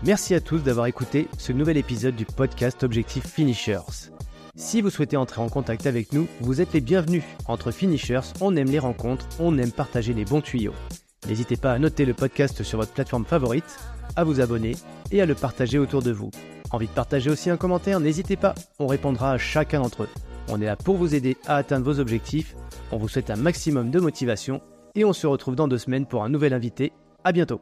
Merci à tous d'avoir écouté ce nouvel épisode du podcast Objectif Finishers. Si vous souhaitez entrer en contact avec nous, vous êtes les bienvenus. Entre Finishers, on aime les rencontres, on aime partager les bons tuyaux. N'hésitez pas à noter le podcast sur votre plateforme favorite, à vous abonner et à le partager autour de vous. Envie de partager aussi un commentaire? N'hésitez pas, on répondra à chacun d'entre eux. On est là pour vous aider à atteindre vos objectifs. On vous souhaite un maximum de motivation et on se retrouve dans deux semaines pour un nouvel invité. À bientôt.